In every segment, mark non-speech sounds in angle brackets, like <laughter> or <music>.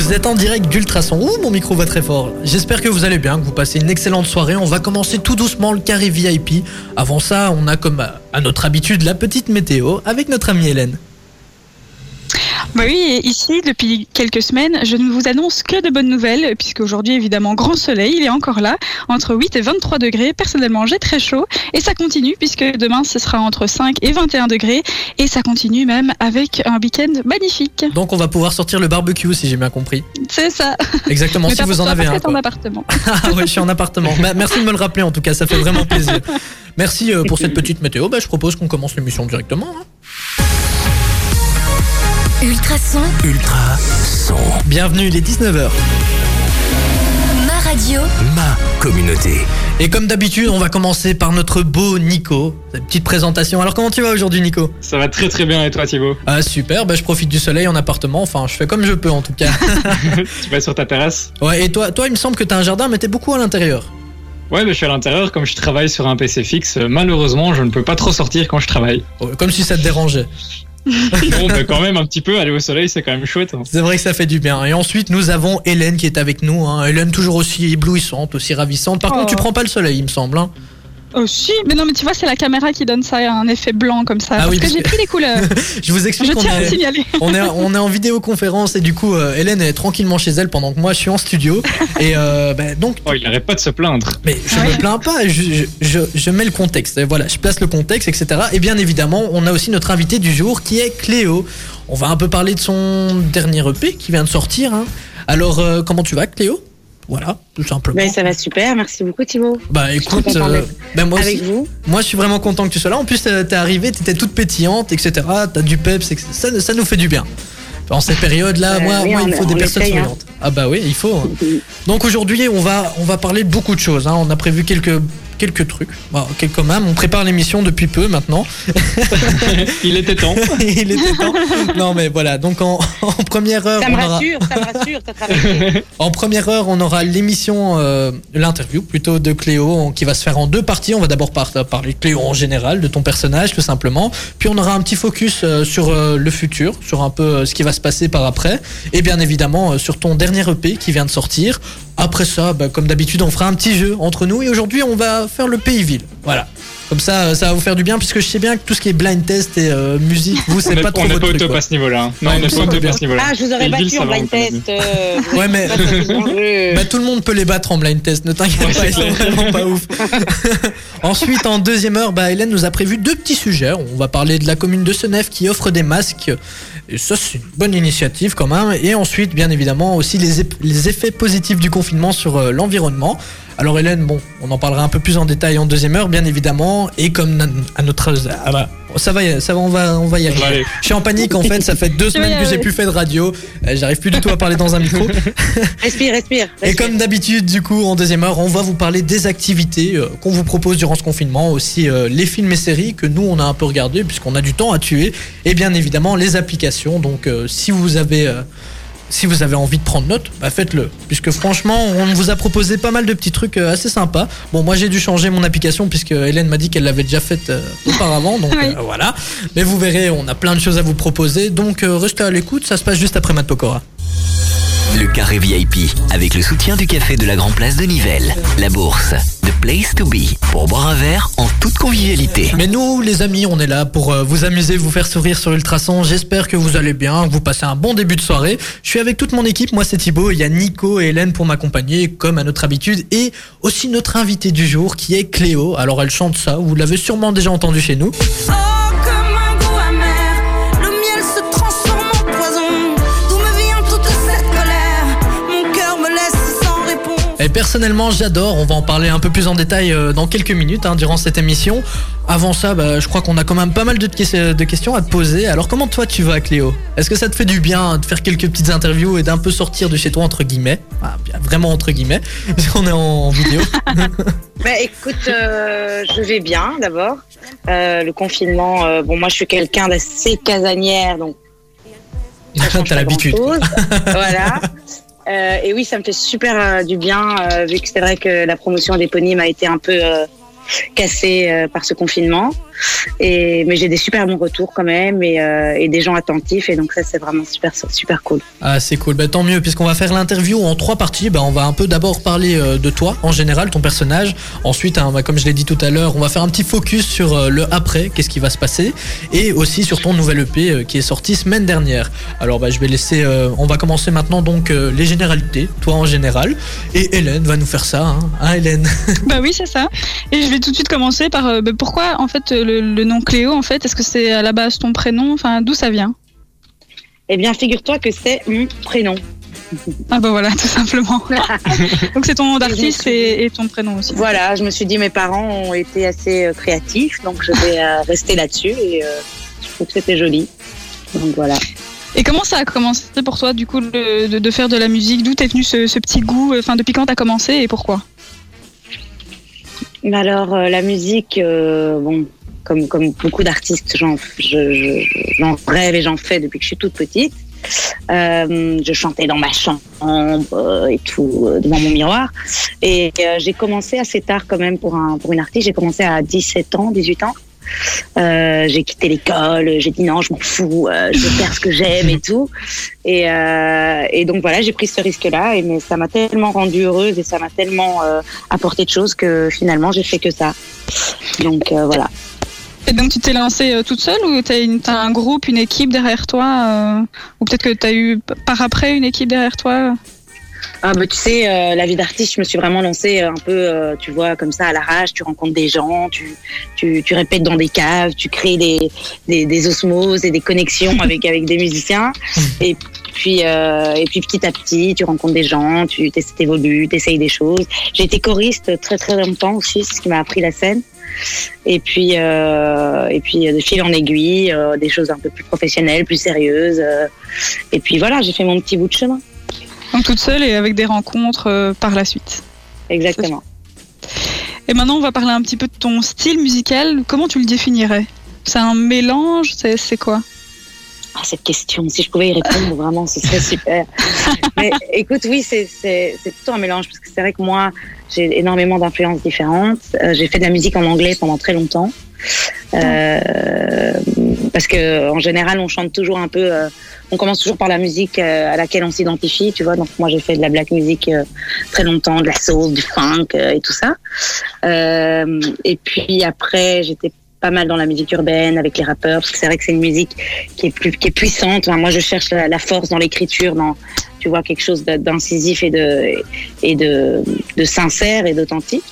Vous êtes en direct d'Ultrason. Ouh, mon micro va très fort. J'espère que vous allez bien, que vous passez une excellente soirée. On va commencer tout doucement le carré VIP. Avant ça, on a comme à notre habitude la petite météo avec notre amie Hélène. Bah oui, ici, depuis quelques semaines, je ne vous annonce que de bonnes nouvelles, puisque aujourd'hui, évidemment, grand soleil, il est encore là, entre 8 et 23 degrés. Personnellement, j'ai très chaud, et ça continue, puisque demain, ce sera entre 5 et 21 degrés, et ça continue même avec un week-end magnifique. Donc, on va pouvoir sortir le barbecue, si j'ai bien compris. C'est ça. Exactement, si vous en avez un. en appartement. <laughs> ah ouais, je suis en appartement. Bah, merci de me le rappeler, en tout cas, ça fait vraiment plaisir. Merci euh, pour cette petite météo. Bah, je propose qu'on commence l'émission directement. Hein. Ultra son. Ultra son. Bienvenue, il est 19h. Ma radio. Ma communauté. Et comme d'habitude, on va commencer par notre beau Nico. petite présentation. Alors comment tu vas aujourd'hui Nico? Ça va très très bien et toi Thibaut? Ah super, bah, je profite du soleil en appartement, enfin je fais comme je peux en tout cas. <laughs> tu vas sur ta terrasse? Ouais et toi, toi il me semble que tu as un jardin mais t'es beaucoup à l'intérieur. Ouais, mais je suis à l'intérieur, comme je travaille sur un PC fixe, malheureusement, je ne peux pas trop sortir quand je travaille. Comme si ça te dérangeait. <laughs> bon, bah quand même, un petit peu, aller au soleil, c'est quand même chouette. Hein. C'est vrai que ça fait du bien. Et ensuite, nous avons Hélène qui est avec nous. Hein. Hélène, toujours aussi éblouissante, aussi ravissante. Par contre, tu oh. prends pas le soleil, il me semble. Hein. Oh si, mais non, mais tu vois, c'est la caméra qui donne ça, un effet blanc comme ça. Ah parce que j'ai pris les couleurs. <laughs> je vous explique. Je tiens à signaler. <laughs> on est, on est en vidéoconférence et du coup, euh, Hélène est tranquillement chez elle pendant que moi je suis en studio. <laughs> et euh, bah, donc. Oh, il n'arrête pas de se plaindre. Mais je ne me plains pas, je, je, je, mets le contexte. Et voilà, je place le contexte, etc. Et bien évidemment, on a aussi notre invité du jour qui est Cléo. On va un peu parler de son dernier EP qui vient de sortir. Hein. Alors, euh, comment tu vas, Cléo? Voilà, tout simplement. Ben, ça va super, merci beaucoup Thibaut. Bah écoute, euh, ben, moi avec vous. Moi je suis vraiment content que tu sois là. En plus t'es arrivé, t'étais toute pétillante, etc. T'as du peps, ça, ça nous fait du bien. En cette période-là, euh, moi, moi il faut des personnes hein. souriantes. Ah bah oui, il faut. Hein. <laughs> Donc aujourd'hui, on va, on va parler de beaucoup de choses. Hein. On a prévu quelques quelques trucs. Bon, quelques même. On prépare l'émission depuis peu maintenant. <laughs> Il était temps. <laughs> Il était temps. Non mais voilà. Donc en, première heure, ça me rassure, ça me rassure. <laughs> en première heure, on aura l'émission, euh, l'interview plutôt de Cléo, qui va se faire en deux parties. On va d'abord parler de Cléo en général, de ton personnage tout simplement. Puis on aura un petit focus euh, sur euh, le futur, sur un peu ce qui va se passer par après, et bien évidemment sur ton dernier EP qui vient de sortir. Après ça, bah, comme d'habitude, on fera un petit jeu entre nous et aujourd'hui, on va faire le pays-ville. Voilà. Comme ça, ça va vous faire du bien puisque je sais bien que tout ce qui est blind test et euh, musique, vous, c'est pas trop votre truc. On n'est pas au top à ce niveau-là. Hein. Non, on n'est pas au top à ce niveau-là. Ah, je vous aurais battu en blind test. Euh, <laughs> ouais, mais <laughs> bah, tout le monde peut les battre en blind test. Ne t'inquiète pas, ils sont vraiment pas ouf. <laughs> Ensuite, en deuxième heure, bah, Hélène nous a prévu deux petits sujets. On va parler de la commune de Senef qui offre des masques et ça, c'est une bonne initiative quand même. Et ensuite, bien évidemment, aussi les, les effets positifs du confinement sur euh, l'environnement. Alors Hélène, bon, on en parlera un peu plus en détail en deuxième heure, bien évidemment. Et comme à notre... Ah bah, ça va, ça va, on va, on va y arriver. Je suis en panique en fait, ça fait deux <laughs> semaines que j'ai plus fait de radio. Euh, j'arrive plus du tout à parler dans un micro. <laughs> Respire, respire. Et comme d'habitude, du coup, en deuxième heure, on va vous parler des activités euh, qu'on vous propose durant ce confinement, aussi les films et séries que nous on a un peu regardé puisqu'on a du temps à tuer, et bien évidemment les applications. Donc si vous avez si vous avez envie de prendre note, bah faites-le. Puisque franchement, on vous a proposé pas mal de petits trucs euh, assez sympas. Bon, moi j'ai dû changer mon application puisque Hélène m'a dit qu'elle l'avait déjà faite euh, auparavant. Donc euh, voilà. Mais vous verrez, on a plein de choses à vous proposer. Donc restez à l'écoute, ça se passe juste après Matt Pokora. Le carré VIP, avec le soutien du café de la Grand Place de Nivelles. La bourse, The Place to Be, pour boire un verre en toute convivialité. Mais nous, les amis, on est là pour euh, vous amuser, vous faire sourire sur Ultrason. J'espère que vous allez bien, que vous passez un bon début de soirée. Je suis avec toute mon équipe, moi c'est Thibaut, il y a Nico et Hélène pour m'accompagner, comme à notre habitude, et aussi notre invité du jour qui est Cléo. Alors elle chante ça, vous l'avez sûrement déjà entendu chez nous. Oh Et personnellement, j'adore. On va en parler un peu plus en détail euh, dans quelques minutes hein, durant cette émission. Avant ça, bah, je crois qu'on a quand même pas mal de, de, questions à te poser. Alors, comment toi tu vas, Cléo? Est-ce que ça te fait du bien de faire quelques petites interviews et d'un peu sortir de chez toi entre guillemets? Ah, Vraiment entre guillemets, <laughs> on est en, vidéo. <laughs> bah, écoute, euh, je vais bien d'abord. Euh, le confinement, bon, moi je suis quelqu'un d'assez casanière, donc. <laughs> T'as l'habitude. voilà. Euh, et oui, ça me fait super euh, du bien, euh, vu que c'est vrai que la promotion d'éponyme a été un peu cassée par ce confinement. Et mais j'ai des super bons retours quand même et, euh, et des gens attentifs et donc ça c'est vraiment super super cool. Ah c'est cool. Bah, tant mieux puisqu'on va faire l'interview en trois parties. Bah, on va un peu d'abord parler euh, de toi en général, ton personnage. Ensuite, hein, bah, comme je l'ai dit tout à l'heure, on va faire un petit focus sur euh, le après, qu'est-ce qui va se passer, et aussi sur ton nouvel EP euh, qui est sorti semaine dernière. Alors bah, je vais laisser, euh, on va commencer maintenant donc euh, les généralités, toi en général, et Hélène va nous faire ça, hein, Hein, Hélène? Bah oui, c'est ça. Et je vais tout de suite commencer par euh, bah, pourquoi en fait le, le nom Cléo en fait? Est-ce que c'est à la base ton prénom? Enfin, d'où ça vient? Eh bien figure-toi que c'est mon prénom. Ah bah voilà, <laughs> tout simplement. <laughs> Donc c'est ton nom d'artiste et, et ton prénom aussi. Voilà, je me suis dit mes parents ont été assez euh, créatifs donc je vais euh, <laughs> rester là-dessus et euh, je trouve que c'était joli. Donc voilà. Et comment ça a commencé pour toi du coup le- de, de faire de la musique? D'où t'es venu ce, ce petit goût? Enfin, depuis quand t'as commencé et pourquoi? Alors, euh, la musique, euh, bon, comme, comme beaucoup d'artistes, j'en, je, je- rêve et j'en fais depuis que je suis toute petite. Euh, je chantais dans ma chambre euh, et tout, euh, devant mon miroir. Et euh, j'ai commencé assez tard quand même pour, un, pour une artiste. J'ai commencé à 17 ans, 18 ans. Euh, j'ai quitté l'école, j'ai dit non, je m'en fous, euh, je veux faire ce que j'aime et tout. Et, euh, et donc voilà, j'ai pris ce risque-là, et mais ça m'a tellement rendue heureuse et ça m'a tellement apporté de choses que finalement j'ai fait que ça. Donc voilà. Et donc tu t'es lancée toute seule ou t'as, une, t'as un groupe, une équipe derrière toi Ou peut-être que t'as eu p- par après une équipe derrière toi? Ah bah tu sais, euh, la vie d'artiste, je me suis vraiment lancée euh, un peu, euh, tu vois, comme ça à l'arrache. Tu rencontres des gens, tu, tu, tu répètes dans des caves, tu crées des, des, des osmoses et des connexions <laughs> avec avec des musiciens. Et puis euh, et puis petit à petit, tu rencontres des gens, tu t'évolues, t'essayes des choses. J'ai été choriste très très longtemps aussi, c'est ce qui m'a appris la scène. Et puis euh, et puis euh, de fil en aiguille, euh, des choses un peu plus professionnelles, plus sérieuses. euh. et puis voilà, j'ai fait mon petit bout de chemin. Donc toute seule et avec des rencontres euh, par la suite. Exactement. Et maintenant on va parler un petit peu de ton style musical. Comment tu le définirais? C'est un mélange? C'est, c'est quoi? Ah, cette question, si je pouvais y répondre, vraiment, ce serait super. <laughs> Mais écoute, oui, c'est plutôt un mélange, parce que c'est vrai que moi, j'ai énormément d'influences différentes. Euh, j'ai fait de la musique en anglais pendant très longtemps. Euh, parce que en général, on chante toujours un peu. euh, on commence toujours par la musique à laquelle on s'identifie, tu vois. Donc moi, j'ai fait de la black music très longtemps, de la soul, du funk et tout ça. Et puis après, j'étais pas mal dans la musique urbaine avec les rappeurs, parce que c'est vrai que c'est une musique qui est plus qui est puissante. Enfin, moi, je cherche la, force dans l'écriture, dans tu vois quelque chose d'incisif et de et de, sincère et d'authentique.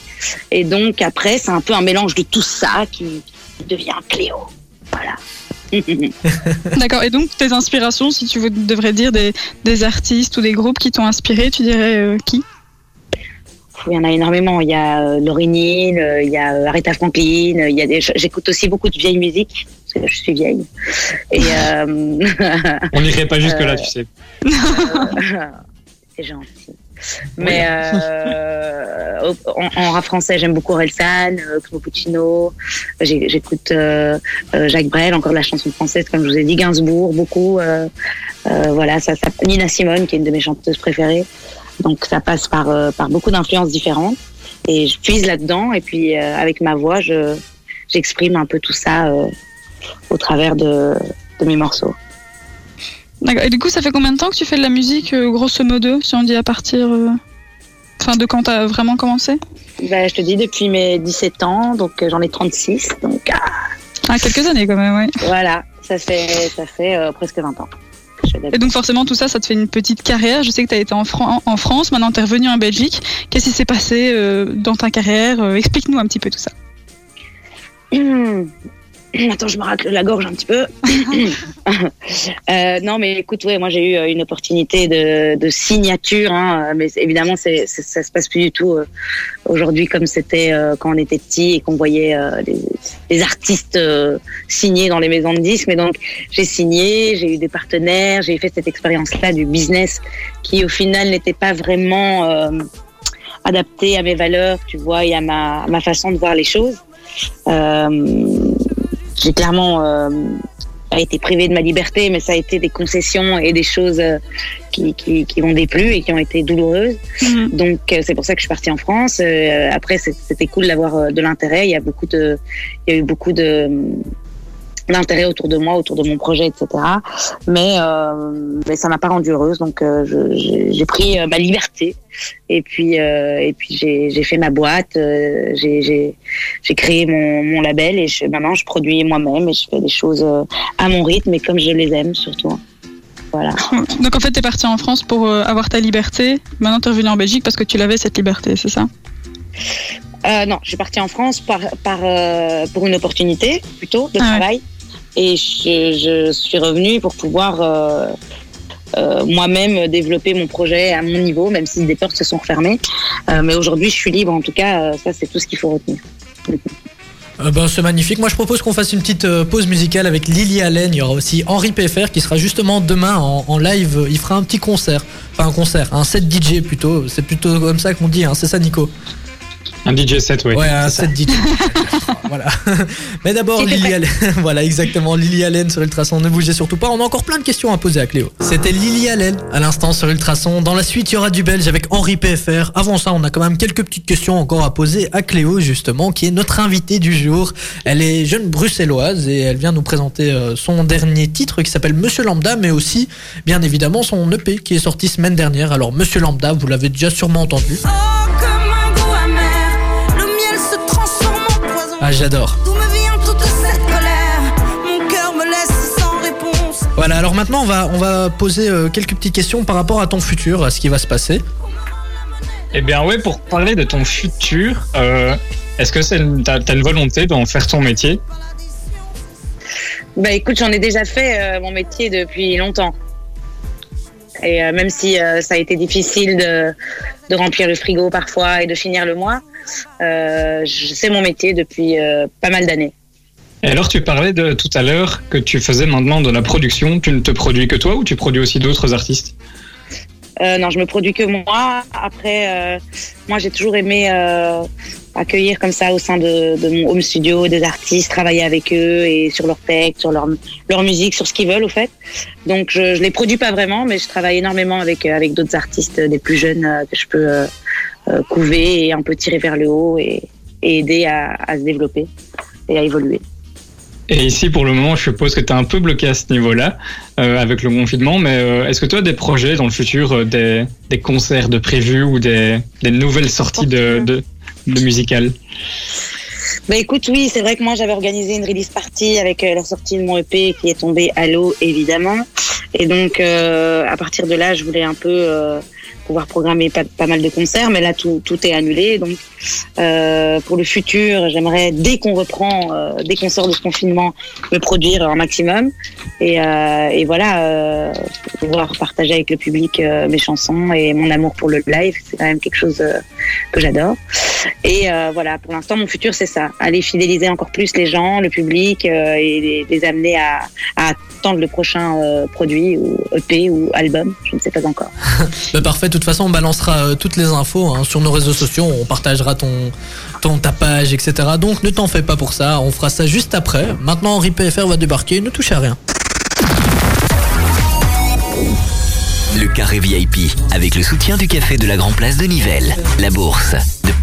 Et donc après, c'est un peu un mélange de tout ça qui devient Cléo. Voilà. <laughs> D'accord. Et donc tes inspirations, si tu devrais dire des, des artistes ou des groupes qui t'ont inspiré, tu dirais euh, qui? Il y en a énormément. Il y a euh, Laurie Neal, euh, il y a euh, Aretha Franklin. Il y a des. J'écoute aussi beaucoup de vieille musique parce que je suis vieille. Et <laughs> euh... On n'irait pas jusque-là, Euh, tu sais. c'est gentil. Mais euh, en, en rap français, j'aime beaucoup euh, Clo Puccino. J'écoute euh, Jacques Brel, encore de la chanson française, comme je vous ai dit, Gainsbourg, beaucoup. euh, voilà, ça, ça, Nina Simone, qui est une de mes chanteuses préférées. Donc ça passe par, euh, par beaucoup d'influences différentes. Et je puise là-dedans. Et puis euh, avec ma voix, je j'exprime un peu tout ça euh, au travers de, de mes morceaux. D'accord. Et du coup, ça fait combien de temps que tu fais de la musique, grosso modo, si on dit à partir. Enfin, de quand t'as vraiment commencé? Ben, je te dis depuis mes 17 ans, donc j'en ai 36. Donc ah, Ah, quelques années quand même, oui. voilà, ça fait, ça fait euh, presque 20 ans. Et donc forcément, tout ça, ça te fait une petite carrière. Je sais que tu as été en, Fran- en France, maintenant tu es revenu en Belgique. Qu'est-ce qui s'est passé euh, dans ta carrière? Euh, Explique-nous un petit peu tout ça. <clears throat> <clears throat> Attends, je me rate la gorge un petit peu. <clears throat> Euh, non, mais écoute, ouais, moi j'ai eu euh, une opportunité de, signature, hein, mais évidemment, c'est, c'est- ça se passe plus du tout euh, aujourd'hui comme c'était quand on était petit et qu'on voyait les, artistes signer dans les maisons de disques. Mais donc, j'ai signé, j'ai eu des partenaires, j'ai fait cette expérience-là du business qui, au final, n'était pas vraiment adaptée à mes valeurs, tu vois, et à ma, façon de voir les choses. J'ai clairement euh, pas été privée de ma liberté, mais ça a été des concessions et des choses euh, qui, qui, qui m'ont déplu et qui ont été douloureuses. Mhm. Donc euh, c'est pour ça que je suis partie en France. Euh, après c'était cool d'avoir de l'intérêt. Il y a beaucoup de, il y a eu beaucoup de d'intérêt autour de moi, autour de mon projet, etc. Mais euh, mais ça m'a pas rendue heureuse. Donc euh, j'ai pris euh, ma liberté et puis euh, et puis j'ai fait ma boîte. j'ai créé mon, mon label et je, maintenant je produis moi-même et je fais des choses à mon rythme et comme je les aime surtout. Voilà. <laughs> Donc en fait, tu es parti en France pour avoir ta liberté. Maintenant, tu es revenu en Belgique parce que tu l'avais cette liberté, c'est ça? Non, je suis partie en France par, par, pour une opportunité plutôt de Ah ouais. Et je, suis revenue pour pouvoir euh, euh, moi-même développer mon projet à mon niveau, même si des portes se sont refermées. Euh, mais aujourd'hui, je suis libre. En tout cas, ça, c'est tout ce qu'il faut retenir. Ben, c'est magnifique. Moi, je propose qu'on fasse une petite pause musicale avec Lily Allen. Il y aura aussi Henri PFR qui sera justement demain en, en live. Il fera un petit concert. Enfin, un concert, un set DJ plutôt. C'est plutôt comme ça qu'on dit, hein. c'est ça, Nico? Un DJ set, oui. Ouais, un set DJ. <laughs> voilà. Mais d'abord, Lily. Allen. <laughs> voilà, exactement. Lily Allen sur Ultrason. Ne bougez surtout pas. On a encore plein de questions à poser à Cléo. C'était Lily Allen à l'instant sur Ultrason. Dans la suite, il y aura du belge avec Henri PFR. Avant ça, on a quand même quelques petites questions encore à poser à Cléo, justement, qui est notre invitée du jour. Elle est jeune bruxelloise et elle vient nous présenter euh, son dernier titre qui s'appelle Monsieur Lambda, mais aussi, bien évidemment, son EP qui est sorti semaine dernière. Alors, Monsieur Lambda, vous l'avez déjà sûrement entendu. Oh, sans réponse. Voilà, alors maintenant on va, on va poser euh, quelques petites questions par rapport à ton futur, à ce qui va se passer. Eh bien, ouais, pour parler de ton futur, euh, est-ce que c'est t'as, t'as une volonté d'en faire ton métier? Bah écoute, j'en ai déjà fait euh, mon métier depuis longtemps. Et euh, même si euh, ça a été difficile de, de remplir le frigo parfois et de finir le mois, euh, sais mon métier depuis euh, pas mal d'années. Et alors, tu parlais de tout à l'heure que tu faisais maintenant de la production. Tu ne te produis que toi ou tu produis aussi d'autres artistes? Euh, non, je me produis que moi. Après, euh, moi, j'ai toujours aimé euh, accueillir comme ça au sein de, de mon home studio des artistes, travailler avec eux et sur leur texte, sur leur, leur musique, sur ce qu'ils veulent, au fait. Donc, je, je les produis pas vraiment, mais je travaille énormément avec avec d'autres artistes, des plus jeunes que je peux couver et un peu tirer vers le haut et, et aider à, à se développer et à évoluer. Et ici, pour le moment, je suppose que tu es un peu bloqué à ce niveau-là euh, avec le confinement, mais euh, est-ce que tu as des projets dans le futur, euh, des, des concerts de prévus ou des, des nouvelles sorties de, de, de musicales Bah écoute, oui, c'est vrai que moi j'avais organisé une release party avec euh, la sortie de mon EP qui est tombée à l'eau évidemment. Et donc euh, à partir de là, je voulais un peu euh, pouvoir programmer pas, mal de concerts, mais là tout, tout est annulé. Donc euh, pour le futur, j'aimerais dès qu'on reprend, euh, dès qu'on sort de ce confinement, me produire un maximum et, euh, et voilà euh, pouvoir partager avec le public euh, mes chansons et mon amour pour le live. C'est quand même quelque chose que j'adore. Et voilà, pour l'instant, mon futur, c'est ça. Aller fidéliser encore plus les gens, le public, et les, amener à, attendre le prochain produit, ou EP, ou album. Je ne sais pas encore. <laughs> Bah, parfait, toute façon on balancera euh, toutes les infos hein, sur nos réseaux sociaux, on partagera ton, ton ta page, etc. Donc ne t'en fais pas pour ça, on fera ça juste après. Maintenant Henri va débarquer, ne touche à rien. Le carré VIP, avec le soutien du café de la Grand Place de Nivelles. La bourse,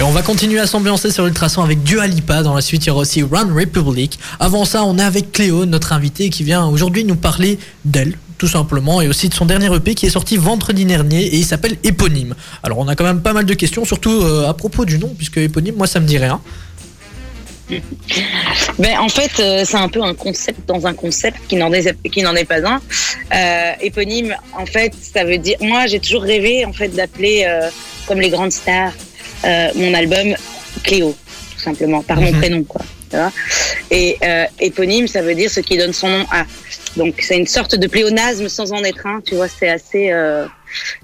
Et on va continuer à s'ambiancer sur Ultrason avec Dua Lipa. Dans la suite, il y aura aussi Run Republic. Avant ça, on est avec Cléo, notre invitée, qui vient aujourd'hui nous parler d'elle, tout simplement, et aussi de son dernier EP qui est sorti vendredi dernier et il s'appelle Éponyme. Alors, on a quand même pas mal de questions, surtout euh, à propos du nom, puisque Éponyme, moi, ça me dit rien. <laughs> Ben, en fait, euh, c'est un peu un concept dans un concept qui n'en est, pas un. Euh, éponyme, en fait, ça veut dire. Moi, j'ai toujours rêvé, en fait, d'appeler, comme les grandes stars, mon album Cléo, tout simplement, par mon Mhm. prénom, quoi. tu vois. Et euh, éponyme, ça veut dire ce qui donne son nom à. Donc c'est une sorte de pléonasme sans en être un. Tu vois, c'est assez, euh,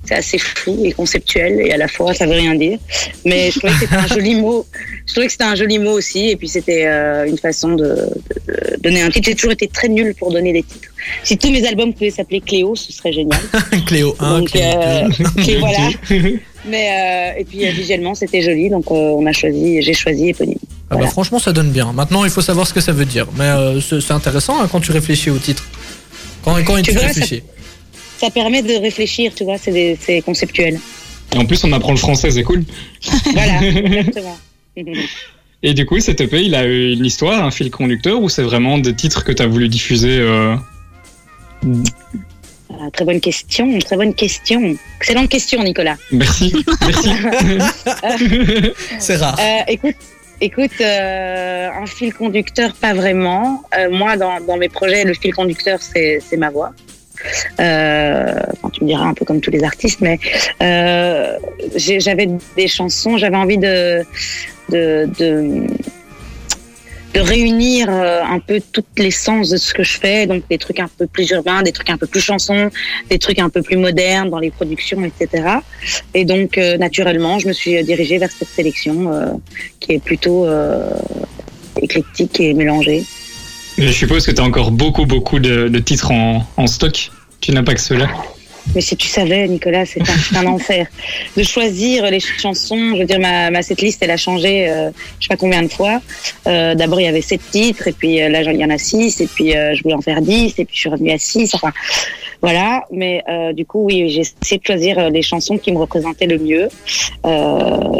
c'est assez fou et conceptuel et à la fois ça veut rien dire. Mais je trouvais que c'était un <laughs> joli mot. Je trouvais que c'était un joli mot aussi. Et puis c'était euh, une façon de, de- de donner un titre. J'ai toujours été très nulle pour donner des titres. Si tous mes albums pouvaient s'appeler Cléo, ce serait génial. <laughs> Cléo 1, Donc, Cléo euh, 2. <laughs> Cléo, voilà. Mais euh, et puis euh, visuellement c'était joli, donc euh, on a choisi, j'ai choisi éponyme. Ah bah Voilà. franchement, ça donne bien. Maintenant, il faut savoir ce que ça veut dire. Mais euh, c'est intéressant hein, quand tu réfléchis au titre. Quand, quand tu, vois, réfléchis. Ça permet de réfléchir, tu vois, c'est conceptuel. En plus, on apprend le français, c'est cool. <laughs> Voilà, exactement. Et du coup, cet EP, il a eu une histoire, un fil conducteur, ou c'est vraiment des titres que tu as voulu diffuser Ah, très bonne question, très bonne question. Excellente question, Nicolas. Merci, merci. <laughs> C'est rare. Euh, écoute, écoute, euh, un fil conducteur, pas vraiment. Euh, moi, dans, dans mes projets, le fil conducteur, c'est ma voix. Euh, enfin, tu me diras un peu comme tous les artistes, mais euh, j'avais des chansons, j'avais envie de, de, de, de réunir euh, un peu toutes les sens de ce que je fais, donc des trucs un peu plus urbains, des trucs un peu plus chansons, des trucs un peu plus modernes dans les productions, etc. Et donc, euh, naturellement, je me suis dirigée vers cette sélection euh, qui est plutôt euh, éclectique et mélangée. Je suppose que tu as encore beaucoup, beaucoup de, de titres en, en stock. Tu n'as pas que ceux-là. Mais si tu savais, Nicolas, c'est un, <laughs> enfer. De choisir les chansons, je veux dire, ma, ma setlist, elle a changé, euh, je sais pas combien de fois. Euh, D'abord, il y avait sept titres, et puis euh, là, il y en a six, et puis euh, je voulais en faire dix, et puis je suis revenue à six. Enfin, voilà. Mais euh, du coup, oui, j'ai essayé de choisir euh, les chansons qui me représentaient le mieux.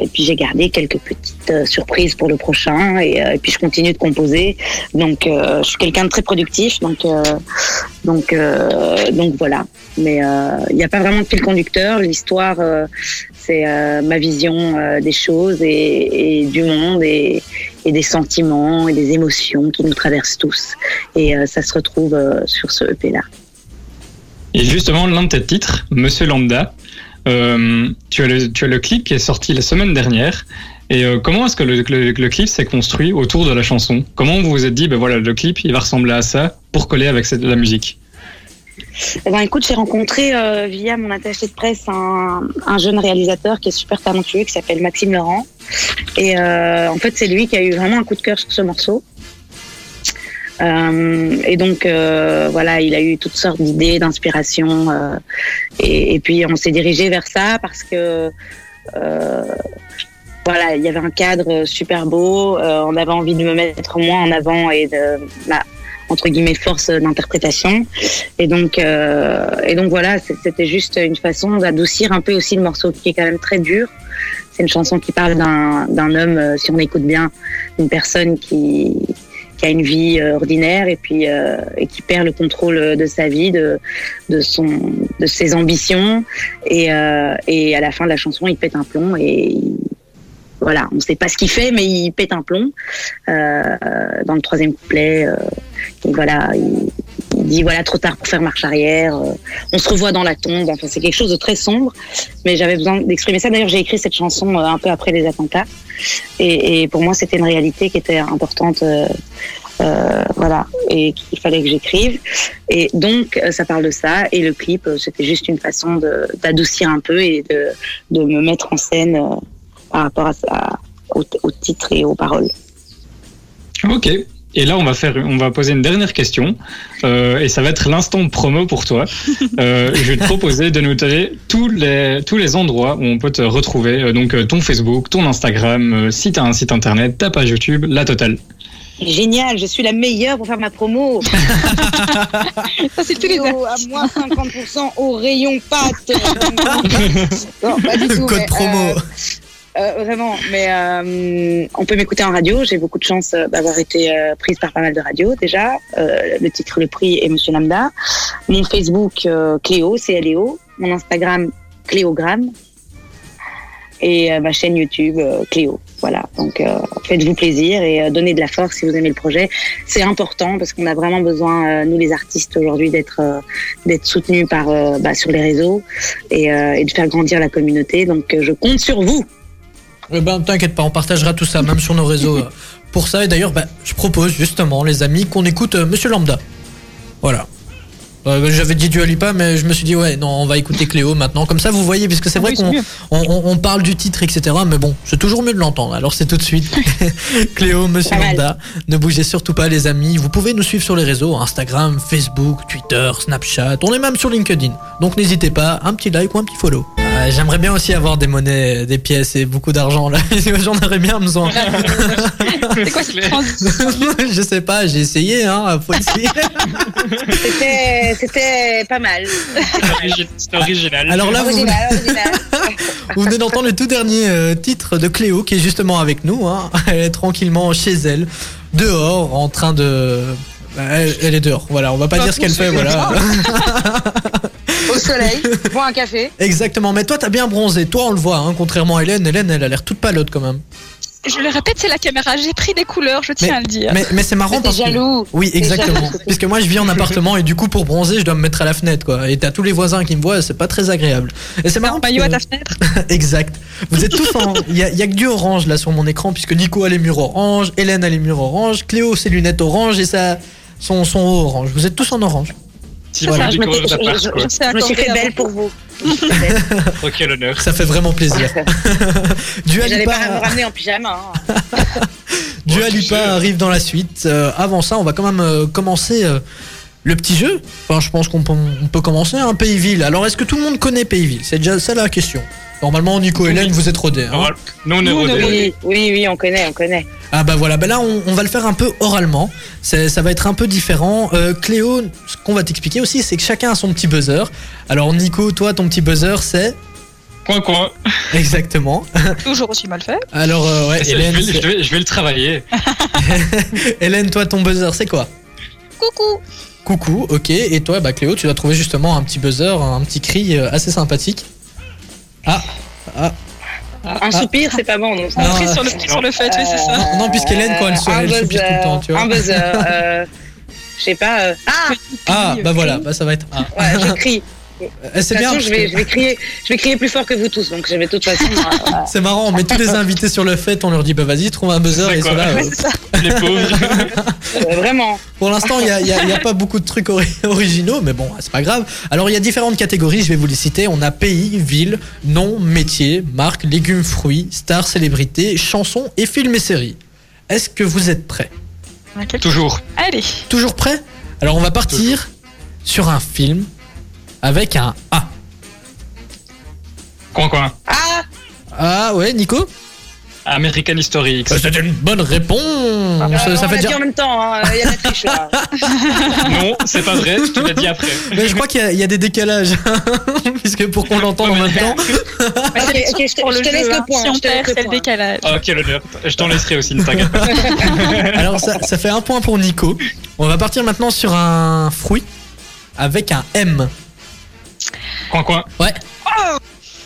Et puis j'ai gardé quelques petites surprises pour le prochain, et, et puis je continue de composer. Donc, je suis quelqu'un de très productif, donc donc donc voilà. Mais euh, il n'y a pas vraiment de fil conducteur. L'histoire, euh, c'est euh, ma vision des choses et, du monde et, des sentiments et des émotions qui nous traversent tous. Et ça se retrouve sur ce EP-là. Et justement, l'un de tes titres, Monsieur Lambda, tu, as le, clip qui est sorti la semaine dernière. Et comment est-ce que le clip s'est construit autour de la chanson? Comment vous vous êtes dit, ben voilà, le clip, il va ressembler à ça pour coller avec cette- la musique? Eh ben, écoute, j'ai rencontré euh, via mon attaché de presse un, un jeune réalisateur qui est super talentueux, qui s'appelle Maxime Laurent. Et euh, en fait, c'est lui qui a eu vraiment un coup de cœur sur ce morceau. Euh, et donc, voilà, il a eu toutes sortes d'idées, d'inspirations. et, puis, on s'est dirigé vers ça parce que, voilà, il y avait un cadre super beau. on avait envie de me mettre moins en avant et de, ma, entre guillemets, force d'interprétation. Et donc, euh, et donc voilà, c'était juste une façon d'adoucir un peu aussi le morceau qui est quand même très dur. C'est une chanson qui parle d'un d'un homme, euh, si on écoute bien, une personne qui, qui a une vie euh, ordinaire et puis euh, et qui perd le contrôle de sa vie, de, de son, de ses ambitions. Et, euh, et à la fin de la chanson, il pète un plomb et voilà, on ne sait pas ce qu'il fait, mais il pète un plomb euh, dans le troisième couplet. euh, voilà, il, il dit voilà trop tard pour faire marche arrière. euh, on se revoit dans la tombe. Enfin, c'est quelque chose de très sombre, mais j'avais besoin d'exprimer ça. D'ailleurs, j'ai écrit cette chanson euh, un peu après les attentats, et, et pour moi, c'était une réalité qui était importante. euh, euh, voilà, et qu'il fallait que j'écrive. Et donc, ça parle de ça. Et le clip, c'était juste une façon d'adoucir un peu et de, de me mettre en scène par rapport à ça, au, au titre et aux paroles. Ok. Et là, on va faire, on va poser une dernière question, euh, et ça va être l'instant promo pour toi. <laughs> Euh, je vais te proposer de nous donner tous les tous les endroits où on peut te retrouver. Euh, donc ton Facebook, ton Instagram, si t'as un site internet, ta page YouTube, la totale. Génial, je suis la meilleure pour faire ma promo. <laughs> Ça, c'est tous les à moins 50% au rayon pâtes. <laughs> non, pas du tout. Code mais, promo. euh, euh, vraiment, mais euh, on peut m'écouter en radio. J'ai beaucoup de chance euh, d'avoir été euh, prise par pas mal de radios déjà. Euh, le titre, le prix est Monsieur Lambda. Mon Facebook, euh, Cléo, c'est Léo. Mon Instagram, Cléogramme. Et ma chaîne YouTube, Cléo. Voilà, donc faites-vous plaisir et donnez de la force si vous aimez le projet. C'est important parce qu'on a vraiment besoin, nous les artistes aujourd'hui, d'être d'être soutenus par bah, sur les réseaux et, et de faire grandir la communauté. Donc je compte sur vous. Eh ben, t'inquiète pas, on partagera tout ça, même sur nos réseaux, euh, pour ça. Et d'ailleurs, bah, je propose justement, les amis, qu'on écoute euh, Monsieur Lambda. Voilà. Euh, J'avais dit Dua Lipa, mais je me suis dit, ouais, non, on va écouter Cléo maintenant. Comme ça, vous voyez, puisque c'est vrai oui, qu'on on, on- on parle du titre, etc. Mais bon, c'est toujours mieux de l'entendre. Alors, c'est tout de suite. <laughs> Cléo, Monsieur. Lambda. Ne bougez surtout pas, les amis. Vous pouvez nous suivre sur les réseaux Instagram, Facebook, Twitter, Snapchat. On est même sur LinkedIn. Donc, n'hésitez pas, un petit like ou un petit follow. Euh, J'aimerais bien aussi avoir des monnaies, des pièces et beaucoup d'argent là. <laughs> J'en aurais bien besoin. <laughs> C'est quoi cette transition <laughs> je sais pas, j'ai essayé, hein, faut essayer. C'était, c'était pas mal. C'est original. Alors là, vous, original, vous venez d'entendre le tout dernier euh, titre de Cléo qui est justement avec nous. Hein. Elle est tranquillement chez elle, dehors, en train de. Elle, elle est dehors, voilà, on va pas dire ce qu'elle fait, voilà. Au <laughs> soleil, bois un café. Exactement, mais toi t'as bien bronzé, toi on le voit, hein, contrairement à Hélène, Hélène elle a l'air toute palote quand même. Je le répète, c'est la caméra. J'ai pris des couleurs, je tiens à le dire. Mais, mais c'est marrant T'es parce que. jaloux. Oui, T'es exactement. jaloux. Puisque moi je vis en appartement et du coup pour bronzer je dois me mettre à la fenêtre quoi. Et t'as tous les voisins qui me voient, c'est pas très agréable. Et c'est marrant. Un maillot à parce ta que- fenêtre. <laughs> exact. Vous êtes tous en. Il y a, il y a que du orange là sur mon écran puisque Nico a les murs orange, Hélène a les murs orange, Cléo ses lunettes orange et ça son son haut orange. Vous êtes tous en orange. Si Voilà. vous Je me, suis fait belle <laughs> pour vous. Oh, quel honneur. Ça fait vraiment plaisir. <laughs> Dua J'allais Lipa, pas me ramener en pyjama. hein. <laughs> Dua Ouais, tu Lipa sais. arrive dans la suite. Euh, avant ça, on va quand même euh, commencer euh, le petit jeu. Enfin, je pense qu'on peut, commencer un Pays-Ville. Alors, est-ce que tout le monde connaît Pays-Ville C'est déjà ça la question. Normalement, Nico et Hélène, vous êtes rodés. hein. Nous, on est rodés. Oui, oui, oui, on connaît, on connaît. Ah bah voilà, bah là on, on va le faire un peu oralement, C'est- ça va être un peu différent. Euh, Cléo, ce qu'on va t'expliquer aussi, c'est que chacun a son petit buzzer. Alors Nico, toi ton petit buzzer c'est Coin, coin. <laughs> <laughs> exactement. Toujours aussi mal fait. Alors euh, ouais, Je Hélène, vais, je, vais, je vais le travailler. <laughs> Hélène, toi ton buzzer c'est quoi? Coucou. Coucou, ok. Et toi, bah Cléo, tu dois trouver justement un petit buzzer, un petit cri euh, assez sympathique. Ah, ah. Un soupir, c'est pas bon. Non, ça. Non, Pris euh, sur le, sur le fait, oui, c'est ça. Non, puisqu'Hélène, quand elle elle soupire tout le temps, tu vois. Un buzzer. euh, Je sais pas. Ah, Ah, bah voilà, bah ça va être. Ah. ouais, je crie. Euh, De C'est bien. façon, je vais, que- je vais crier, je vais crier plus fort que vous tous. Donc, je vais de toute façon. <laughs> euh, voilà. C'est marrant, on met tous les <laughs> invités sur le fait, on leur dit bah vas-y, trouve un buzzer et cela. Ouais, c'est ça. <laughs> Les pauvres. Euh, vraiment. Pour l'instant, il n'y a, y a- il y a pas beaucoup de trucs ori- originaux, mais bon, c'est pas grave. Alors, il y a différentes catégories, je vais vous les citer. On a pays, ville, nom, métier, marque, légumes, fruits, stars, célébrités, chansons et films et séries. Est-ce que vous êtes prêts? Toujours. Allez. Toujours prêts? Alors, on va partir sur un film avec un A. Coin, coin. Ah, Ah ouais, Nico American History X. C'est une bonne réponse euh, Ça, ça on fait l'a dit déjà... en même temps. hein, Il y a la triche là. <laughs> Non, c'est pas vrai. Je te l'ai dit après. Mais je crois qu'il y, a- il y a des décalages, <laughs> puisque pour qu'on l'entende en même temps... Ok, ok, je te, Pour je le te laisse le point. Si on perd, le c'est le point. décalage. Oh, quel honneur. Je t'en laisserai aussi, ne t'inquiète pas. <laughs> Alors ça, ça fait un point pour Nico. On va partir maintenant sur un fruit avec un M. Coin, coin. Ouais.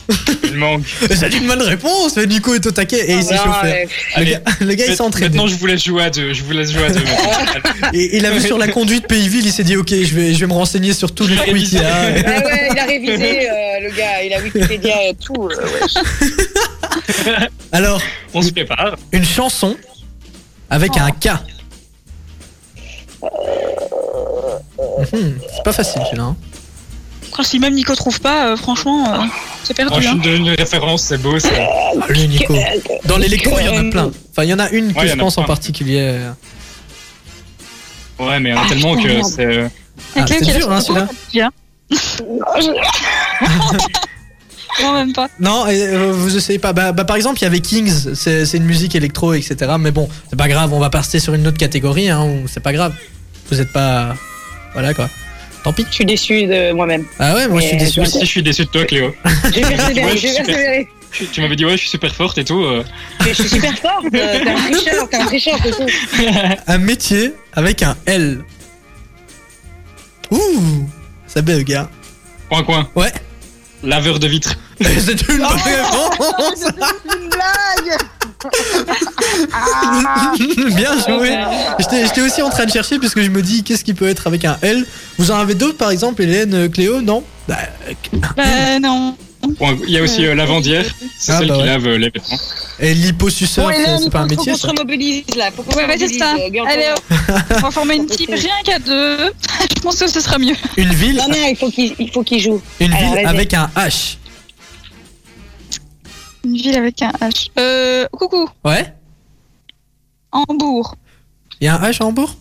<laughs> Il manque. C'est une bonne réponse. mais Nico est au taquet et il s'est Non, chauffé. Le Allez. gars, le gars, il s'est entraîné. Maintenant, je vous laisse jouer à deux. Je vous laisse jouer à deux. <laughs> Et il a vu sur la conduite Pays-Ville, il s'est dit ok, je vais, je vais me renseigner sur tous les fruits qu'il y a. Ah ouais, il a révisé euh, le gars, il a Wikipédia et tout. euh, ouais. <laughs> Alors, On se prépare. une chanson avec un K. Mhm, C'est pas facile celui-là. hein. Quand si même Nico trouve pas, euh, franchement, euh, c'est Oh, perdu. je hein. donne une référence, c'est beau ça. Allez Nico. Dans l'électro, il y en a plein. Enfin, il y en a une que Ouais, je en pense en particulier. Ouais, mais il y en a tellement que c'est. euh, Ah, c'est qui a dur, hein, celui-là. Bien? <laughs> Non, même pas. Non, et, euh, vous essayez pas. Bah, bah, par exemple, il y avait Kings, c'est une musique électro, etc. Mais bon, c'est pas grave, on va passer sur une autre catégorie, hein, c'est pas grave. Vous êtes pas. Voilà quoi. Tant pis. Je suis déçu de moi-même. Ah ouais, moi je suis déçu Moi aussi. je suis déçu de toi, Cléo. <laughs> Je vais super. persévérer. Tu, m'avais dit, ouais, je suis super forte et tout. euh. Mais je suis super forte, euh, t'es un tricheur, t'es un tricheur, c'est tout. <laughs> Un métier avec un L. Ouh, ça bug, hein. Coin, coin. Ouais. Laveur de vitres. <laughs> c'est une bonne réponse. une blague <laughs> Bien joué. J'étais aussi en train de chercher puisque je me dis qu'est-ce qui peut être avec un L? Vous en avez d'autres par exemple, Hélène, euh, Cléo, non? Bah, Euh, non. Il y a aussi euh, lavandière, c'est Ah, celle bah qui lave euh, les vêtements. Et l'hyposuceur, Bon, c'est pas un faut, faut métier qu'on se remobilise là. Faut Ouais, c'est remobilise, ça. Allez. On va former une <laughs> team rien qu'à deux. <laughs> Je pense que ce sera mieux. Une ville, Non, non, il faut qu'il il faut qu'il joue. une Alors, ville avec un H. Une ville avec un H. Euh, coucou, Ouais Hambourg. Il y a un H à Hambourg?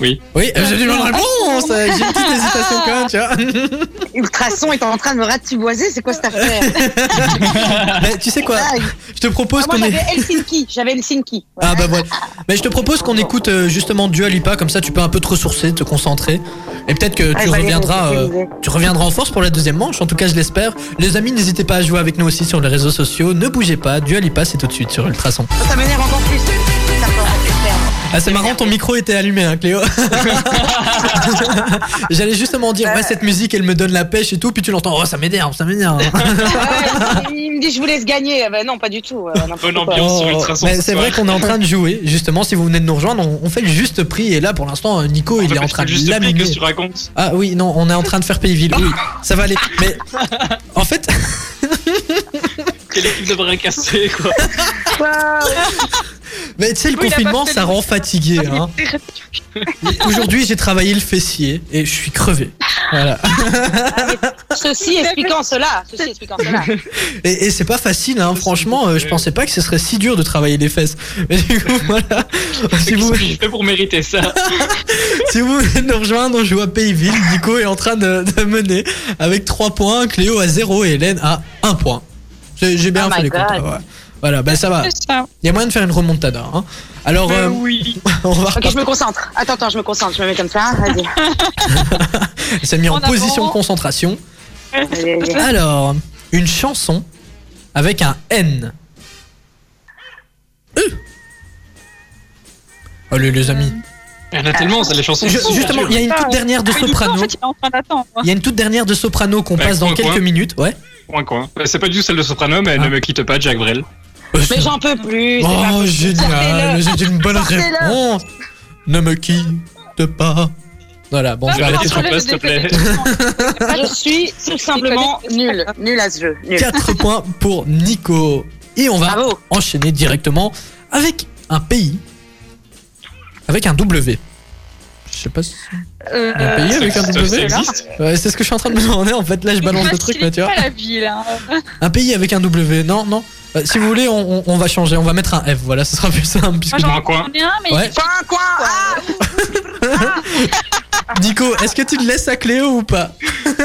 Oui. Oui, j'ai une bonne réponse J'ai une petite hésitation quand même, tu vois. <laughs> Ultrason est en train de me ratiboiser, c'est quoi cette affaire <laughs> Mais tu sais quoi Ah, Je te propose Moi qu'on j'avais Helsinki, j'avais Helsinki. Ah bah voilà. Mais je te propose qu'on écoute euh, justement Dua Lipa, comme ça tu peux un peu te ressourcer, te concentrer. Et peut-être que Ah, tu bah, reviendras, euh, tu reviendras en force pour la deuxième manche, en tout cas je l'espère. Les amis, n'hésitez pas à jouer avec nous aussi sur les réseaux sociaux. Ne bougez pas, Dua Lipa c'est tout de suite sur Ultrason. Ça m'énerve encore plus. Ah c'est marrant, ton micro était allumé hein Cléo. <laughs> J'allais justement dire, ouais cette musique elle me donne la pêche et tout, puis tu l'entends, oh ça m'énerve, ça m'énerve. Ouais, il me dit je vous laisse gagner. Ah bah non, pas du tout. euh, Bonne quoi. ambiance. sur Oh, Ultrason mais ce c'est vrai qu'on est en train de jouer, justement, si vous venez de nous rejoindre, on, on fait le juste prix et là pour l'instant Nico il est en train de juste laminer. que tu racontes? Ah oui, non, on est en train de faire Pays-Ville. Oui, ça va aller. Mais en fait, Quelle équipe de bras cassés, quoi. Mais tu sais, le Oui, confinement, ça rend fatigué. Hein. Aujourd'hui, j'ai travaillé le fessier et je suis crevé. Voilà. <laughs> Ceci expliquant cela. Ceci expliquant cela. Et, et c'est pas facile, hein. franchement, euh, je pensais pas que ce serait si dur de travailler les fesses. Mais du coup, voilà. Si vous, pour mériter ça <laughs> si vous venez de nous rejoindre, on joue à Pays-Ville. Nico est en train de, de mener avec 3 points, Cléo à 0 et Hélène à 1 point. J'ai bien Oh fait les comptes. Ouais. Voilà, bah ça va. Il y a moyen de faire une remontada. Hein. Alors, euh, oui. <laughs> on va Ok, je me concentre. Attends, attends, je me concentre. Je me mets comme ça. Vas-y. <laughs> Elle s'est en, position de concentration. Alors, une chanson avec un N. E. Allez les amis. Il y en a tellement, c'est les chansons. Je- sont justement, il y a une Ah, toute dernière de Nico, soprano. Il y a une toute dernière de soprano qu'on passe dans quelques minutes. Ouais. Euh, C'est pas du tout celle de Soprano, mais Ah. ne me quitte pas, Jack Brel. Euh, Mais j'en peux plus. c'est pas Oh génial, j'ai une bonne réponse. Ne me quitte pas. Voilà, bon, je vais arrêter sur s'il te plaît. <laughs> Je suis tout simplement nul. Nul à ce jeu. Nul. 4 <laughs> points pour Nico. Et on va Bravo. enchaîner directement avec un pays avec un W. Je sais pas si. Euh, Un pays avec un W Ouais, c'est ce que je suis en train de me demander en fait. Là, je balance le truc, là, tu vois. pas la ville. Hein. Un pays avec un W. Non, non. Euh, si vous voulez, on, on- on va changer. On va mettre un F. Voilà, ce sera plus simple. puisque- Moi, coin. un, mais Ouais. Coin, coin. Ah, Nico, est-ce que tu le laisses à Cléo ou pas?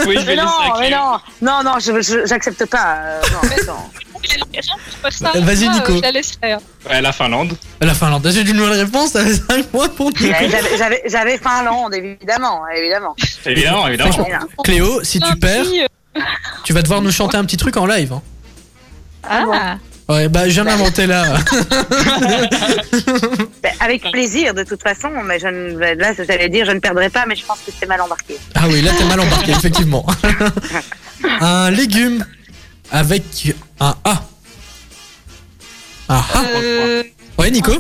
Oui, je vais mais non, mais non. Non, non, je je- j'accepte pas. euh, non, non. vas-y, Nico. euh, Je la laisserai. hein. Ouais, la Finlande. La Finlande. J'ai une nouvelle réponse. Ça fait 5 points pour Nico. J'avais- J'avais j'avais Finlande, évidemment. Évidemment. Évidemment, évidemment. Cléo, si tu perds, euh, tu vas devoir nous chanter un petit truc en live. hein. Ah, Ouais, bah, je viens d'inventer là. <laughs> Ben, avec plaisir, de toute façon. Mais je ne, ben, là, j'allais dire, je ne perdrai pas, mais je pense que c'est mal embarqué. Ah oui, là, t'es mal embarqué, <laughs> effectivement. <laughs> un légume avec un A. Ah ah. euh, Ouais, Nico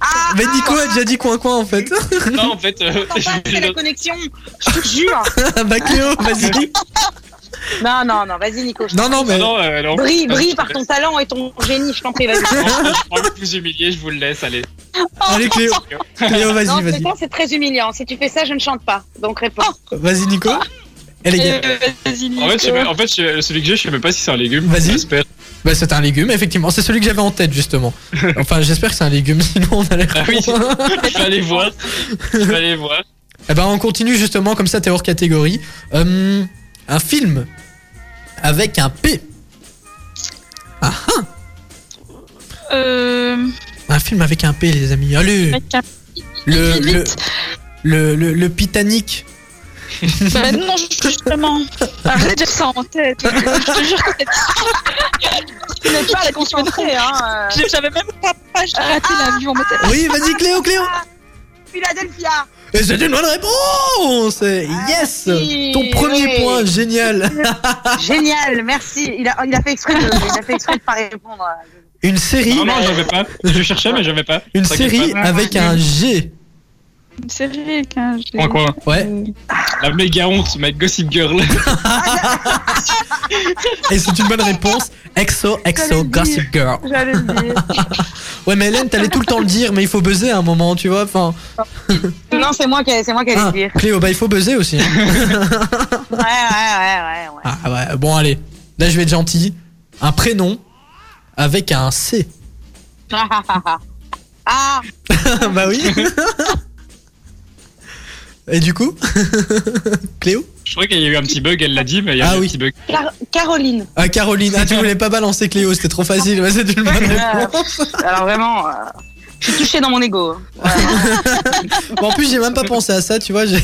Ah, Mais Nico a déjà dit coin-coin en fait. Non, en fait, euh, c'est la connexion. Je te jure. bah, Cléo, vas-y. Non, non, non. Vas-y, Nico. je Non, non, mais. non, euh, non. Brille, brille par ton talent et ton génie. Je t'en prie, vas-y. Je plus humilié, je vous le laisse, allez. Allez, Cléo. Cléo, vas-y, vas-y. c'est très humiliant. Si tu fais ça, je ne chante pas. Donc réponds. Vas-y, Nico. Et les gars. euh, vas-y, Nico. En fait, je sais en fait, je- celui que j'ai, je sais même pas si c'est un légume. Vas-y. J'espère. Bah, c'est un légume, effectivement. C'est celui que j'avais en tête, justement. <laughs> Enfin, j'espère que c'est un légume, <laughs> sinon on a l'air. Ah oui, <laughs> je vais aller voir. Je vais aller voir. Eh ben, on continue justement, comme ça, t'es hors catégorie. Euh, un film avec un P. Ah ah Euh, Un film avec un P, les amis. Allez avec un Le, le, le, le, le Titanic. <laughs> Bah non, justement. Arrête de dire ça en tête. Je te jure que Tu n'es pas la concentrée, hein. euh. j'avais même pas, pas j'ai raté l'avion en mode. Oui, vas-y, Cléo, Cléo Philadelphia. Et c'est une bonne réponse Yes Merci. Ton premier Oui. point, génial <laughs> Génial, merci. Il a, il a fait exprès de, il a fait exprès de pas répondre. Une série, Non, non, j'avais pas. Je cherchais, mais j'avais pas. une série pas. avec un G. Une série qu'un. Quoi, quoi Ouais. La méga honte, mec, Gossip Girl. <laughs> Et c'est une bonne réponse. Exo, exo, Gossip Girl. J'allais le dire. <laughs> Ouais, mais Hélène, t'allais tout le temps le dire, mais il faut buzzer à un moment, tu vois. Enfin, non, c'est moi qui, c'est moi qui allais ah, le dire. Cléo, bah il faut buzzer aussi. hein. <laughs> Ouais, ouais, ouais, ouais, ouais. Ah ouais, bon allez. Là, je vais être gentil. Un prénom avec un C. <laughs> ah, <laughs> bah oui. Et du coup Cléo? Je crois qu'il y a eu un petit bug, elle l'a dit, mais il y a Ah eu oui. un petit bug. Car- Caroline. Ah, Caroline. Ah, tu voulais pas balancer Cléo, c'était trop facile. Ouais, c'est une bonne réponse. Alors vraiment, euh, je suis touchée dans mon ego. <laughs> Bon, en plus, j'ai même pas pensé à ça, tu vois. J'ai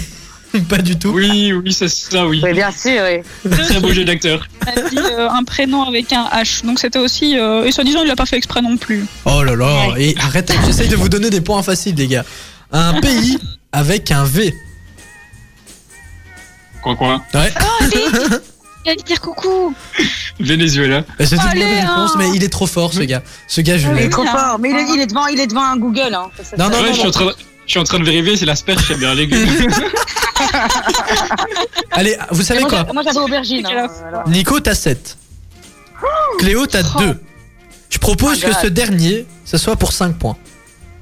<laughs> pas du tout. Oui, oui, c'est ça, oui. Oui, bien sûr, oui. Très beau jeu d'acteur. <laughs> On a dit euh, un prénom avec un H. Donc c'était aussi. euh, et soi-disant, il l'a pas fait exprès non plus. Oh là là. Et arrête, j'essaye de vous donner des points faciles, les gars. Un pays avec un V. Quoi, quoi Ouais. Il allait <laughs> dire coucou. Venezuela. Bah, C'est une Allez, bonne réponse, hein. mais il est trop fort, ce gars. Ce gars, je Il est l'aime. trop bien. fort. Mais il est, il est devant, il est devant un Google. Hein. Ça, ça, Non, ça- non, ouais, non, je, suis en train de, je suis en train de vérifier si l'asperge c'est bien légume. <laughs> Allez, vous savez moi, quoi j'a- moi, j'avais aubergine. Hein, alors. Nico, t'as 7. Cléo, t'as Oh. 2. Je propose Oh que ce dernier, ce soit pour 5 points.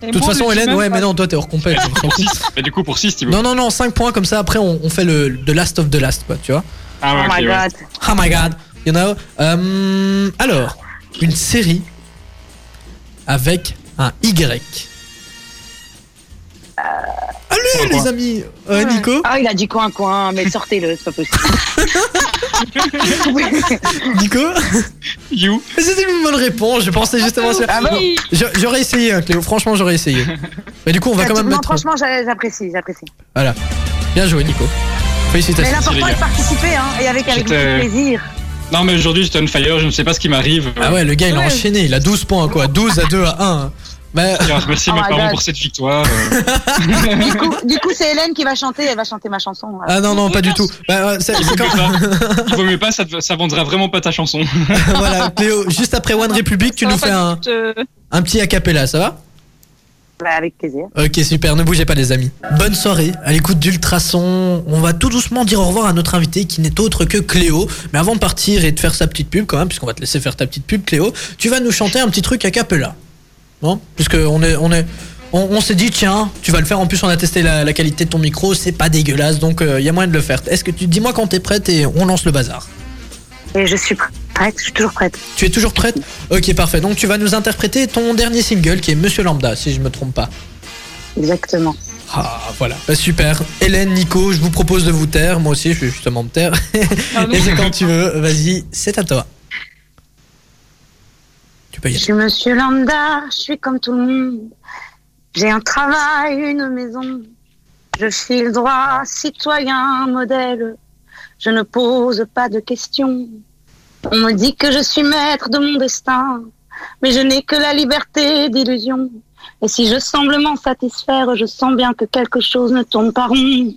De toute façon, Hélène, ouais, mais non, toi, t'es hors compète. <laughs> Mais du coup, pour 6, Thibaut. Non, non, non, 5 points, comme ça, après, on, on fait le The Last of the Last, quoi, tu vois. Ah ouais, Oh my ouais. god. Oh my god, you know. Euh, alors, une série avec un Y. Allez, les amis. Euh, Nico Ah, il a dit coin coin, mais sortez-le, c'est pas possible. <laughs> <laughs> Nico You. C'était une bonne réponse, je pensais justement sur... Ah je- J'aurais essayé, hein, Cléo, franchement, j'aurais essayé. Mais du coup, on va quand même non, mettre... franchement, j'a- j'apprécie, j'apprécie. Voilà. Bien joué, Nico. Mais Félicitations. l'important les est de gars. participer, hein, et avec, avec beaucoup J'étais- de plaisir. Non, mais aujourd'hui, j'étais on fire, je ne sais pas ce qui m'arrive. Ah ouais, le gars, il a Ouais. enchaîné, il a 12 points, quoi. 12 à 2 à 1. Bah, Tiens, remercie Oh mes my parents God. pour cette victoire. euh. Du coup, du coup, c'est Hélène qui va chanter, elle va chanter ma chanson. voilà. ah non, non, pas du tout. Bah, Il vaut quand- pas. <laughs> Il vaut mieux pas, ça, te- ça vendra vraiment pas ta chanson. <laughs> voilà, Cléo, juste après One Republic, tu Ça nous fais un, euh, un petit acapella, ça va? Bah, avec plaisir. Ok, super, ne bougez pas les amis. Bonne soirée, à l'écoute d'Ultrason. On va tout doucement dire au revoir à notre invité qui n'est autre que Cléo. Mais avant de partir et de faire sa petite pub quand même, puisqu'on va te laisser faire ta petite pub Cléo, tu vas nous chanter un petit truc a cappella. Non Puisque on est... On est on, on s'est dit tiens, tu vas le faire. En plus, on a testé la, la qualité de ton micro, c'est pas dégueulasse, donc il y a moyen de le faire. Est-ce que tu dis-moi quand t'es prête et on lance le bazar. Et je suis prête, je suis toujours prête. Tu es toujours prête? Ok, parfait. Donc tu vas nous interpréter ton dernier single qui est Monsieur Lambda, si je me trompe pas. Exactement. Ah, voilà. Bah, super. Hélène, Nico, je vous propose de vous taire. Moi aussi, je vais justement me taire. <laughs> Et c'est quand tu veux. Vas-y, c'est à toi. Tu peux y Je suis monsieur lambda, je suis comme tout le monde. J'ai un travail, une maison. Je file droit, citoyen, modèle. Je ne pose pas de questions. On me dit que je suis maître de mon destin, mais je n'ai que la liberté d'illusion. Et si je semble m'en satisfaire, je sens bien que quelque chose ne tourne pas rond.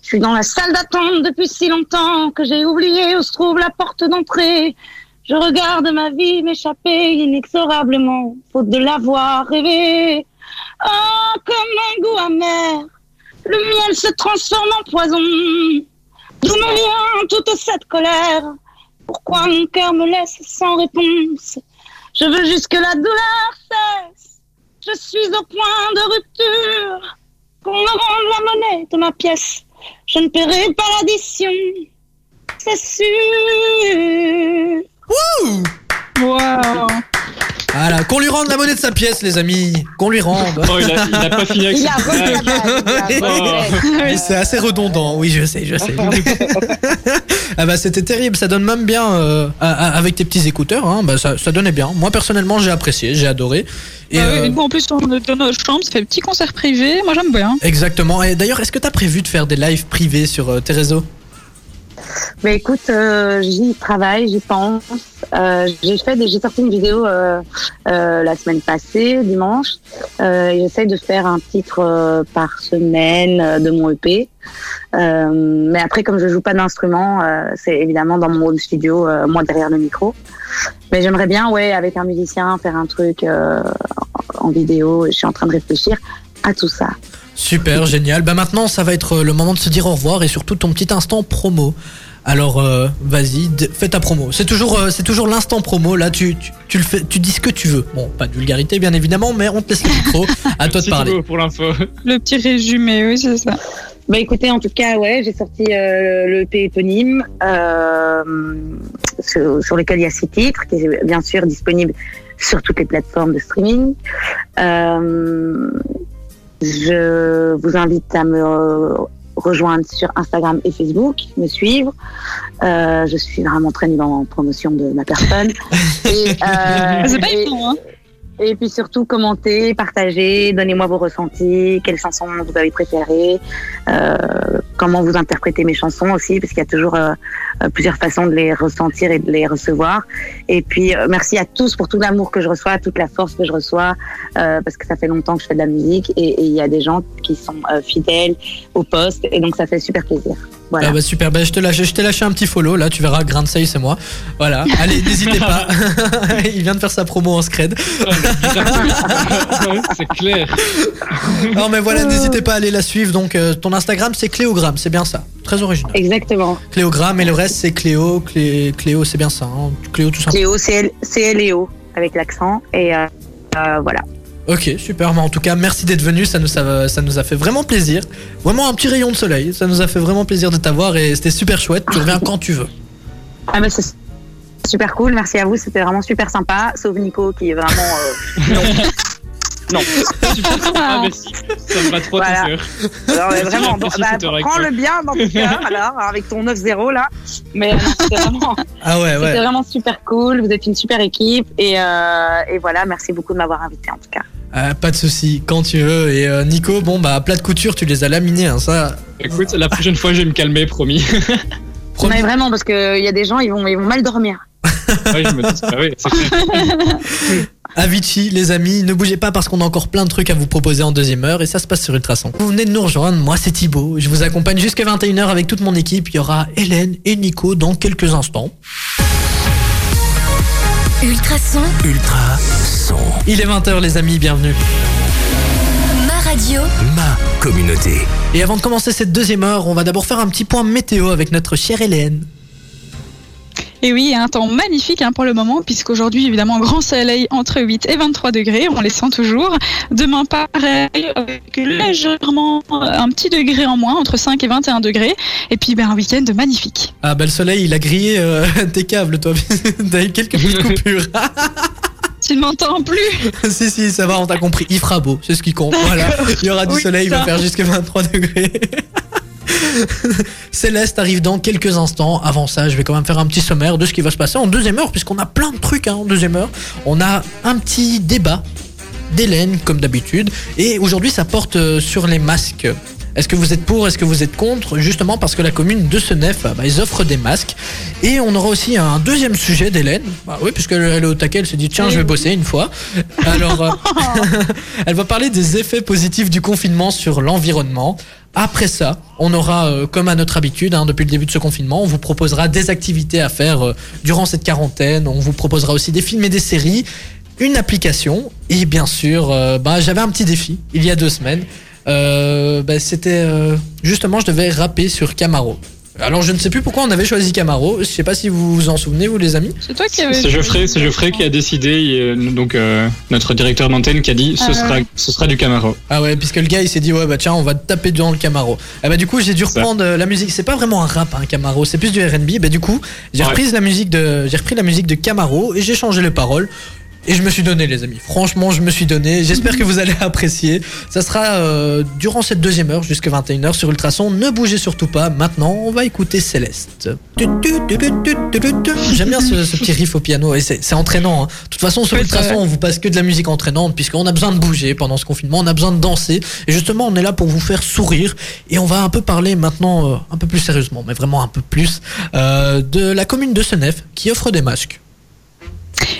Je suis dans la salle d'attente depuis si longtemps que j'ai oublié où se trouve la porte d'entrée. Je regarde ma vie m'échapper inexorablement, faute de l'avoir rêvé. Oh, comme un goût amer, le miel se transforme en poison. D'où me vient toute cette colère? Pourquoi mon cœur me laisse sans réponse? Je veux juste que la douleur cesse. Je suis au point de rupture. Qu'on me rende la monnaie de ma pièce. Je ne paierai pas l'addition. C'est sûr. Wow. Voilà, qu'on lui rende la monnaie de sa pièce, les amis. Qu'on lui rende. Oh, il a, il a pas fini avec Il a Oh. c'est assez redondant, oui, je sais, je sais. <laughs> ah bah c'était terrible, ça donne même bien euh, avec tes petits écouteurs, hein, bah ça, ça donnait bien. Moi personnellement j'ai apprécié, j'ai adoré. Et, Ah oui, euh, en plus, on est dans notre chambre, ça fait petit concert privé. Moi, j'aime bien. Exactement. Et d'ailleurs, est-ce que t'as prévu de faire des lives privés sur euh, tes réseaux? Mais écoute, euh, j'y travaille, j'y pense. Euh, j'ai fait, j'ai sorti une vidéo euh, la semaine passée, dimanche. Et J'essaye de faire un titre par semaine de mon EP. Mais après, comme je joue pas d'instrument, c'est évidemment dans mon home studio, moi derrière le micro. Mais j'aimerais bien, ouais, avec un musicien, faire un truc en vidéo. Je suis en train de réfléchir à tout ça. Super, génial. Bah maintenant, ça va être le moment de se dire au revoir et surtout ton petit instant promo. Alors euh, vas-y, d- fais ta promo. C'est toujours, euh, c'est toujours l'instant promo. Là, tu, tu, tu le fais, tu dis ce que tu veux. Bon, pas de vulgarité bien évidemment, mais on te laisse le micro. <laughs> À toi de parler. Pour l'info. Le petit résumé, oui, c'est ça. Bah écoutez, en tout cas, ouais, j'ai sorti euh, le EP éponyme euh, sur, sur lequel il y a six titres, qui est bien sûr disponible sur toutes les plateformes de streaming. Euh, je vous invite à me rejoindre sur Instagram et Facebook, me suivre. Euh, je suis vraiment très nulle en promotion de ma personne. <laughs> et, euh, c'est pas et- évident, hein. Et puis surtout, commentez, partagez, donnez-moi vos ressentis, quelles chansons vous avez préférées, euh, comment vous interprétez mes chansons aussi, parce qu'il y a toujours euh, euh, plusieurs façons de les ressentir et de les recevoir. Et puis, euh, merci à tous pour tout l'amour que je reçois, toute la force que je reçois, euh, parce que ça fait longtemps que je fais de la musique et il y a des gens qui sont euh, fidèles au poste, et donc ça fait super plaisir. Voilà. Ah bah super, bah je te lâche, je t'ai lâché un petit follow là, tu verras, Grain de c'est moi. Voilà, <laughs> allez, n'hésitez pas. <laughs> Il vient de faire sa promo en scred. c'est clair. <laughs> Non mais voilà, n'hésitez pas à aller la suivre. Donc euh, ton Instagram c'est Cléogramme, c'est bien ça. Très original. Exactement. Cléogramme et le reste c'est Cléo, Clé, Cléo c'est bien ça. hein. Cléo tout simplement. Cléo, c'est C-L-E-O, avec l'accent, et euh, euh, voilà. Ok, super. Mais en tout cas, merci d'être venu. Ça nous, a, ça nous a fait vraiment plaisir. Vraiment un petit rayon de soleil. Ça nous a fait vraiment plaisir de t'avoir et c'était super chouette. Tu reviens quand tu veux. Ah bah c'est super cool, merci à vous, c'était vraiment super sympa, sauf Nico qui est vraiment... euh, <laughs> non. Ah, merci. Ça me va trop Voilà. Alors, mais <laughs> vraiment, bah, prends-le toi. bien dans ton cœur, alors, avec ton 9-0 là. Mais euh, c'était vraiment, Ah ouais, c'était ouais. vraiment super cool, vous êtes une super équipe, et, euh, et voilà, merci beaucoup de m'avoir invité en tout cas. Euh, pas de souci, quand tu veux. Et euh, Nico, bon bah plat de couture, tu les as laminés, hein, ça. Écoute, la prochaine fois, je vais me calmer, promis. <laughs> Promis. Mais vraiment, parce qu'il y a des gens, ils vont, ils vont mal dormir. Ouais, je me doute. Ah oui. <laughs> Avicii, les amis, ne bougez pas parce qu'on a encore plein de trucs à vous proposer en deuxième heure et ça se passe sur Ultrason. Vous venez de nous rejoindre, moi c'est Thibaut, je vous accompagne jusqu'à 21h avec toute mon équipe. Il y aura Hélène et Nico dans quelques instants. Ultrason, Ultra son. Il est 20h les amis, bienvenue. ma radio, Ma communauté. Et avant de commencer cette deuxième heure, on va d'abord faire un petit point météo avec notre chère Hélène. Et oui, un temps magnifique hein, pour le moment, puisqu'aujourd'hui, évidemment, grand soleil entre 8 et 23 degrés, on les sent toujours. Demain, pareil, avec légèrement euh, un petit degré en moins, entre 5 et 21 degrés. Et puis, ben, un week-end magnifique. Ah bah le soleil, il a grillé euh, <laughs> tes câbles toi. <laughs> T'as eu quelques petites <laughs> coupures. Tu ne m'entends plus si si, ça va, on t'a compris. Il fera beau, c'est ce qui compte. Voilà, il y aura du Oui, soleil, il va faire jusqu'à 23 degrés. <laughs> Céleste arrive dans quelques instants. Avant ça, je vais quand même faire un petit sommaire de ce qui va se passer en deuxième heure, puisqu'on a plein de trucs hein, en deuxième heure. On a un petit débat d'Hélène, comme d'habitude, et aujourd'hui, ça porte euh, sur les masques. Est-ce que vous êtes pour, est-ce que vous êtes contre? Justement parce que la commune de Senef, bah, ils offrent des masques. Et on aura aussi un deuxième sujet d'Hélène. Bah oui, puisqu'elle elle est au taquet, elle s'est dit tiens, je vais bosser une fois. Alors, euh, <laughs> elle va parler des effets positifs du confinement sur l'environnement. Après ça, on aura, euh, comme à notre habitude, hein, depuis le début de ce confinement, on vous proposera des activités à faire euh, durant cette quarantaine. On vous proposera aussi des films et des séries, une application et bien sûr, euh, bah, j'avais un petit défi il y a deux semaines. Bah, C'était justement, je devais rapper sur Camaro. Alors je ne sais plus pourquoi on avait choisi Camaro. Je sais pas si vous vous en souvenez, vous les amis. C'est toi qui avais. C'est Geoffrey, c'est Geoffrey qui a décidé, euh, donc euh, notre directeur d'antenne qui a dit ce Ah sera, ouais. ce sera du Camaro. Ah ouais, puisque le gars il s'est dit ouais bah tiens on va taper dans le Camaro. Ah bah du coup j'ai dû reprendre euh, la musique. C'est pas vraiment un rap un Camaro, c'est plus du R&B. Bah du coup j'ai Ouais. repris la musique de j'ai repris la musique de Camaro et j'ai changé les paroles. Et je me suis donné les amis. Franchement je me suis donné. J'espère que vous allez apprécier. Ça sera euh, durant cette deuxième heure jusqu'à 21h sur Ultrason. Ne bougez surtout pas. Maintenant on va écouter Céleste. J'aime bien ce, ce petit riff au piano et c'est entraînant. hein. De toute façon sur Ultrason vrai. on vous passe que de la musique entraînante puisqu'on a besoin de bouger pendant ce confinement, on a besoin de danser. Et justement, on est là pour vous faire sourire. Et on va un peu parler maintenant, euh, un peu plus sérieusement, mais vraiment un peu plus, euh, de la commune de Senef qui offre des masques.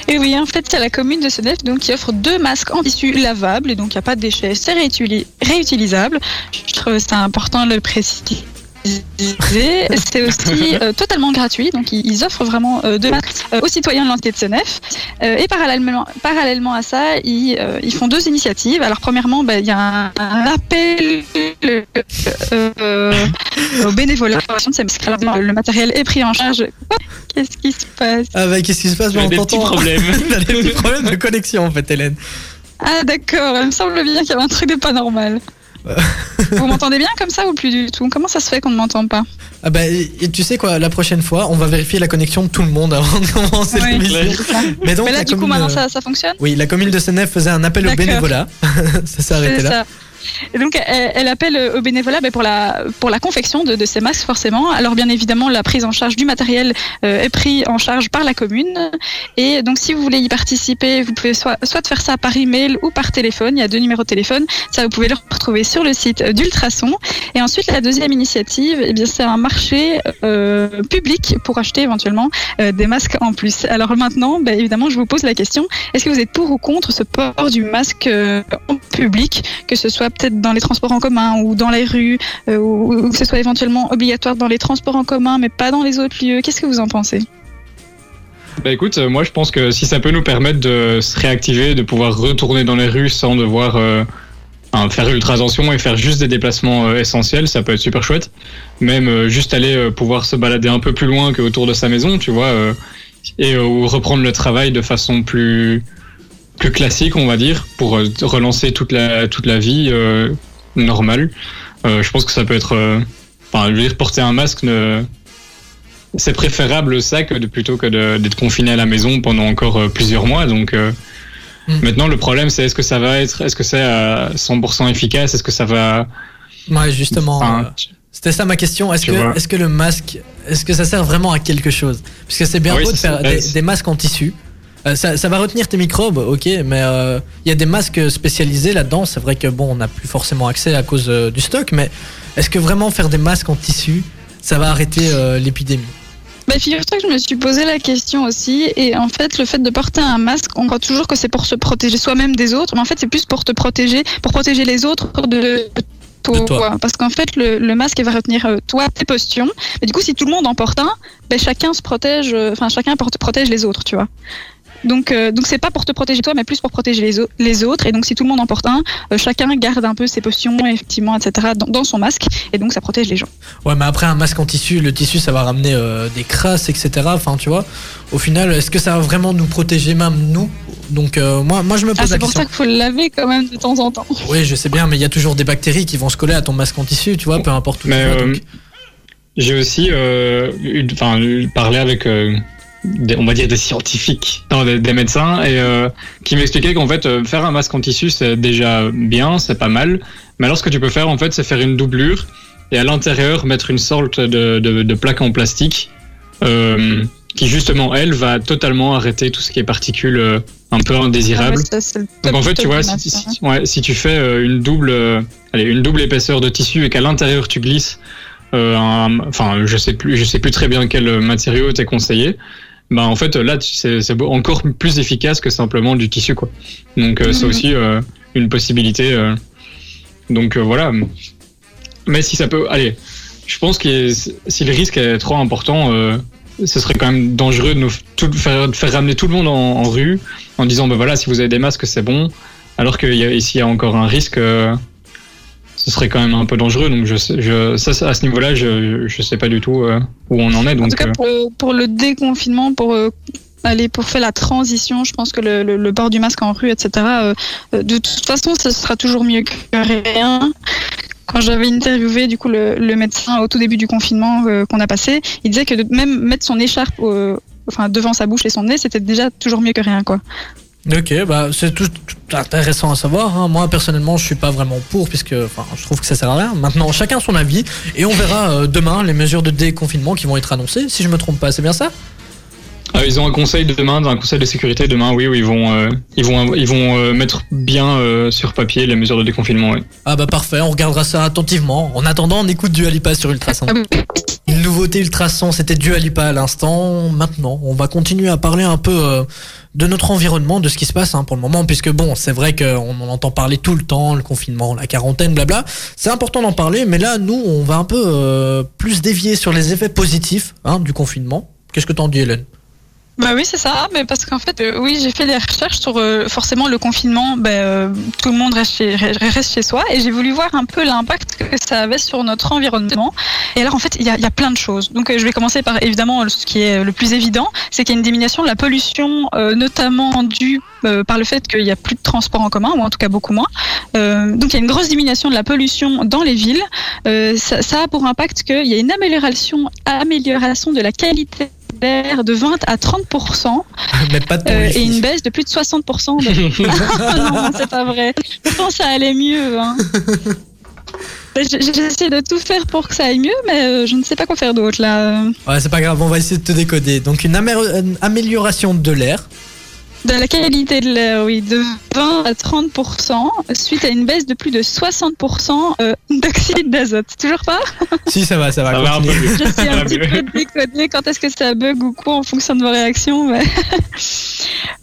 Et oui, en fait, c'est la commune de Senef donc, qui offre deux masques en tissu lavable et donc il n'y a pas de déchets, c'est réutili- réutilisable. Je trouve ça important de le préciser. C'est aussi <laughs> euh, totalement gratuit, donc ils, offrent vraiment euh, de masques euh, aux citoyens de l'entité de Senef. Euh, et parallèlement, parallèlement à ça, ils, euh, ils font deux initiatives. Alors premièrement, ben, il y a un, un appel au bénévolat. le matériel est pris en charge. Qu'est-ce qui se passe? Ah bah qu'est-ce qui se passe? A On des petits problèmes. <laughs> Des petits problèmes de connexion en fait, Hélène. Ah d'accord, il me semble bien qu'il y avait un truc de pas normal. Vous m'entendez bien comme ça ou plus du tout? Comment ça se fait qu'on ne m'entend pas? Ah bah et, tu sais quoi, la prochaine fois, on va vérifier la connexion de tout le monde avant de commencer Oui. l'émission. Mais donc Mais là, la du coup, commune, maintenant, euh, ça, ça fonctionne? Oui, la commune de Senef faisait un appel au bénévolat. <laughs> ça s'est arrêté là. ça. Donc, elle, elle appelle au bénévolat ben, pour, la, pour la confection de, ces masques, forcément. Alors, bien évidemment, la prise en charge du matériel euh, est prise en charge par la commune. Et donc, si vous voulez y participer, vous pouvez soit, soit faire ça par email ou par téléphone. Il y a deux numéros de téléphone. Ça, vous pouvez le retrouver sur le site d'Ultrason. Et ensuite, la deuxième initiative, eh bien, c'est un marché euh, public pour acheter éventuellement euh, des masques en plus. Alors maintenant, ben, évidemment, je vous pose la question est-ce que vous êtes pour ou contre ce port du masque euh, en public, que ce soit peut-être dans les transports en commun ou dans les rues, euh, ou, que ce soit éventuellement obligatoire dans les transports en commun, mais pas dans les autres lieux Qu'est-ce que vous en pensez? Bah écoute, euh, moi je pense que si ça peut nous permettre de se réactiver, de pouvoir retourner dans les rues sans devoir euh, faire ultra attention et faire juste des déplacements essentiels, ça peut être super chouette. Même juste aller pouvoir se balader un peu plus loin que autour de sa maison, tu vois, et ou reprendre le travail de façon plus plus classique, on va dire, pour euh, relancer toute la toute la vie euh, normale. Euh, je pense que ça peut être, euh, enfin, je veux dire, porter un masque ne c'est préférable ça que de, plutôt que d'être confiné à la maison pendant encore plusieurs mois. Donc euh, Mm. maintenant le problème c'est est-ce que ça va être, est-ce que c'est à 100% efficace, est-ce que ça va. Ouais, justement. Enfin, C'était ça ma question. Est-ce que, est-ce que le masque, est-ce que ça sert vraiment à quelque chose? Parce que c'est bien Oui, beau de faire des, des masques en tissu. Euh, ça, ça va retenir tes microbes, ok, mais euh, il y a des masques spécialisés là-dedans. C'est vrai que bon, on n'a plus forcément accès à cause euh, du stock, mais est-ce que vraiment faire des masques en tissu, ça va arrêter euh, l'épidémie? Bah, Figure-toi que je me suis posé la question aussi, et en fait, le fait de porter un masque, on croit toujours que c'est pour se protéger soi-même des autres, mais en fait, c'est plus pour te protéger, pour protéger les autres de toi. Parce qu'en fait, le, le masque va retenir euh, toi, tes postions. Mais du coup, si tout le monde en porte un, ben, chacun se protège, euh, enfin, chacun porte- protège les autres, tu vois. Donc, euh, donc c'est pas pour te protéger toi, mais plus pour protéger les, au- les autres. Et donc, si tout le monde en porte un, euh, chacun garde un peu ses potions, effectivement, etc., dans, dans son masque. Et donc, ça protège les gens. Ouais, mais après un masque en tissu, le tissu, ça va ramener euh, des crasses, etc. Enfin, tu vois. Au final, est-ce que ça va vraiment nous protéger, même nous? Donc, euh, moi, moi, je me Ah, pose la c'est pour question. ça qu'il faut le laver quand même de temps en temps. Oui, je sais bien, mais il y a toujours des bactéries qui vont se coller à ton masque en tissu, tu vois, peu importe où Mais tu vas. donc. j'ai aussi euh, eu- parlé avec euh, des- on va dire des scientifiques, non, des, des médecins, et euh, qui m'expliquaient qu'en fait euh, faire un masque en tissu c'est déjà bien, c'est pas mal, mais alors ce que tu peux faire en fait c'est faire une doublure et à l'intérieur mettre une sorte de, de, de plaque en plastique euh, qui justement elle va totalement arrêter tout ce qui est particules euh, un peu indésirables. Ah ça, Donc en fait, tu vois, du si, masque, si- ouais, si tu fais euh, une double, euh, allez, une double épaisseur de tissu et qu'à l'intérieur tu glisses, euh, un- enfin, je sais plus, je sais plus très bien quel matériau t'est conseillé. Bah en fait là, c'est encore plus efficace que simplement du tissu quoi. Donc euh, c'est Mhm. aussi euh, une possibilité. euh. donc voilà. Mais si ça peut, allez, je pense que si le risque est trop important. ce serait quand même dangereux de nous f- tout, faire, de faire ramener tout le monde en, en rue en disant ben voilà si vous avez des masques c'est bon alors qu'ici il y a encore un risque ce serait quand même un peu dangereux donc je, je ça à ce niveau là je je sais pas du tout euh, où on en est En donc tout cas, euh, pour le, pour le déconfinement, pour euh, pour faire la transition, je pense que le, le, le port du masque en rue, etc. euh, de toute façon, ce sera toujours mieux que rien. Quand j'avais interviewé du coup le, le médecin au tout début du confinement euh, qu'on a passé, il disait que de même mettre son écharpe euh, enfin devant sa bouche et son nez, c'était déjà toujours mieux que rien quoi. Ok, bah c'est tout, intéressant à savoir. hein. Moi personnellement, je suis pas vraiment pour puisque, je trouve que ça sert à rien. Maintenant, chacun son avis et on verra euh, demain les mesures de déconfinement qui vont être annoncées. Si je me trompe pas, c'est bien ça? Euh, ils ont un conseil de demain, un conseil de sécurité demain, oui, où ils vont, euh, ils vont, ils vont euh, mettre bien euh, sur papier les mesures de déconfinement. Oui. Ah bah parfait, on regardera ça attentivement. En attendant, on écoute du Alipa sur Ultrason. Ah. <laughs> Une nouveauté Ultrason, c'était du Alipa à l'instant. Maintenant, on va continuer à parler un peu euh, de notre environnement, de ce qui se passe hein, pour le moment, puisque bon, c'est vrai qu'on en entend parler tout le temps, le confinement, la quarantaine, blabla. C'est important d'en parler, mais là, nous, on va un peu euh, plus dévier sur les effets positifs hein, du confinement. Qu'est-ce que t'en dis, Hélène? Bah oui, c'est ça. Mais parce qu'en fait, euh, oui, j'ai fait des recherches sur euh, forcément le confinement. Ben, euh, tout le monde reste chez, reste chez soi, et j'ai voulu voir un peu l'impact que ça avait sur notre environnement. Et alors, en fait, il y a, plein de choses. Donc, je vais commencer par évidemment ce qui est le plus évident, c'est qu'il y a une diminution de la pollution, notamment due par le fait qu'il n'y a plus de transport en commun, ou en tout cas beaucoup moins. Donc, il y a une grosse diminution de la pollution dans les villes. Ça, a pour impact qu'il y a une amélioration, amélioration de la qualité de 20 à 30 <laughs> Mais pas de euh, bruit. et une baisse de plus de 60%. De... <laughs> non, c'est pas vrai. Je pense que ça allait mieux. Hein. <laughs> J'essaie de tout faire pour que ça aille mieux, mais euh, je ne sais pas quoi faire d'autre là. Ouais, c'est pas grave, on va essayer de te décoder. Donc une amélioration de l'air. De la qualité de l'air, oui, de 20 à 30%, suite à une baisse de plus de 60% euh, d'oxyde d'azote. Toujours pas? <laughs> Si, ça va, ça va. Ça va un peu mieux. Je suis Ça un petit peu décodée quand est-ce que ça bug ou quoi en fonction de vos réactions. mais- <laughs>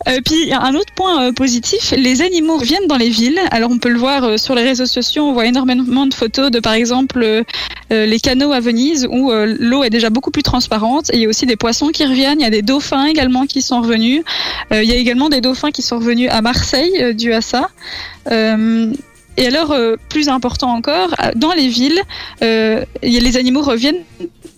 Euh, puis il y a un autre point euh, positif, les animaux reviennent dans les villes. Alors on peut le voir euh, sur les réseaux sociaux, on voit énormément de photos de par exemple les canaux à Venise où euh, l'eau est déjà beaucoup plus transparente. Et il y a aussi des poissons qui reviennent, il y a des dauphins également qui sont revenus. Euh, il y a également des dauphins qui sont revenus à Marseille euh, dû à ça. Euh, et alors, euh, plus important encore, dans les villes, les animaux reviennent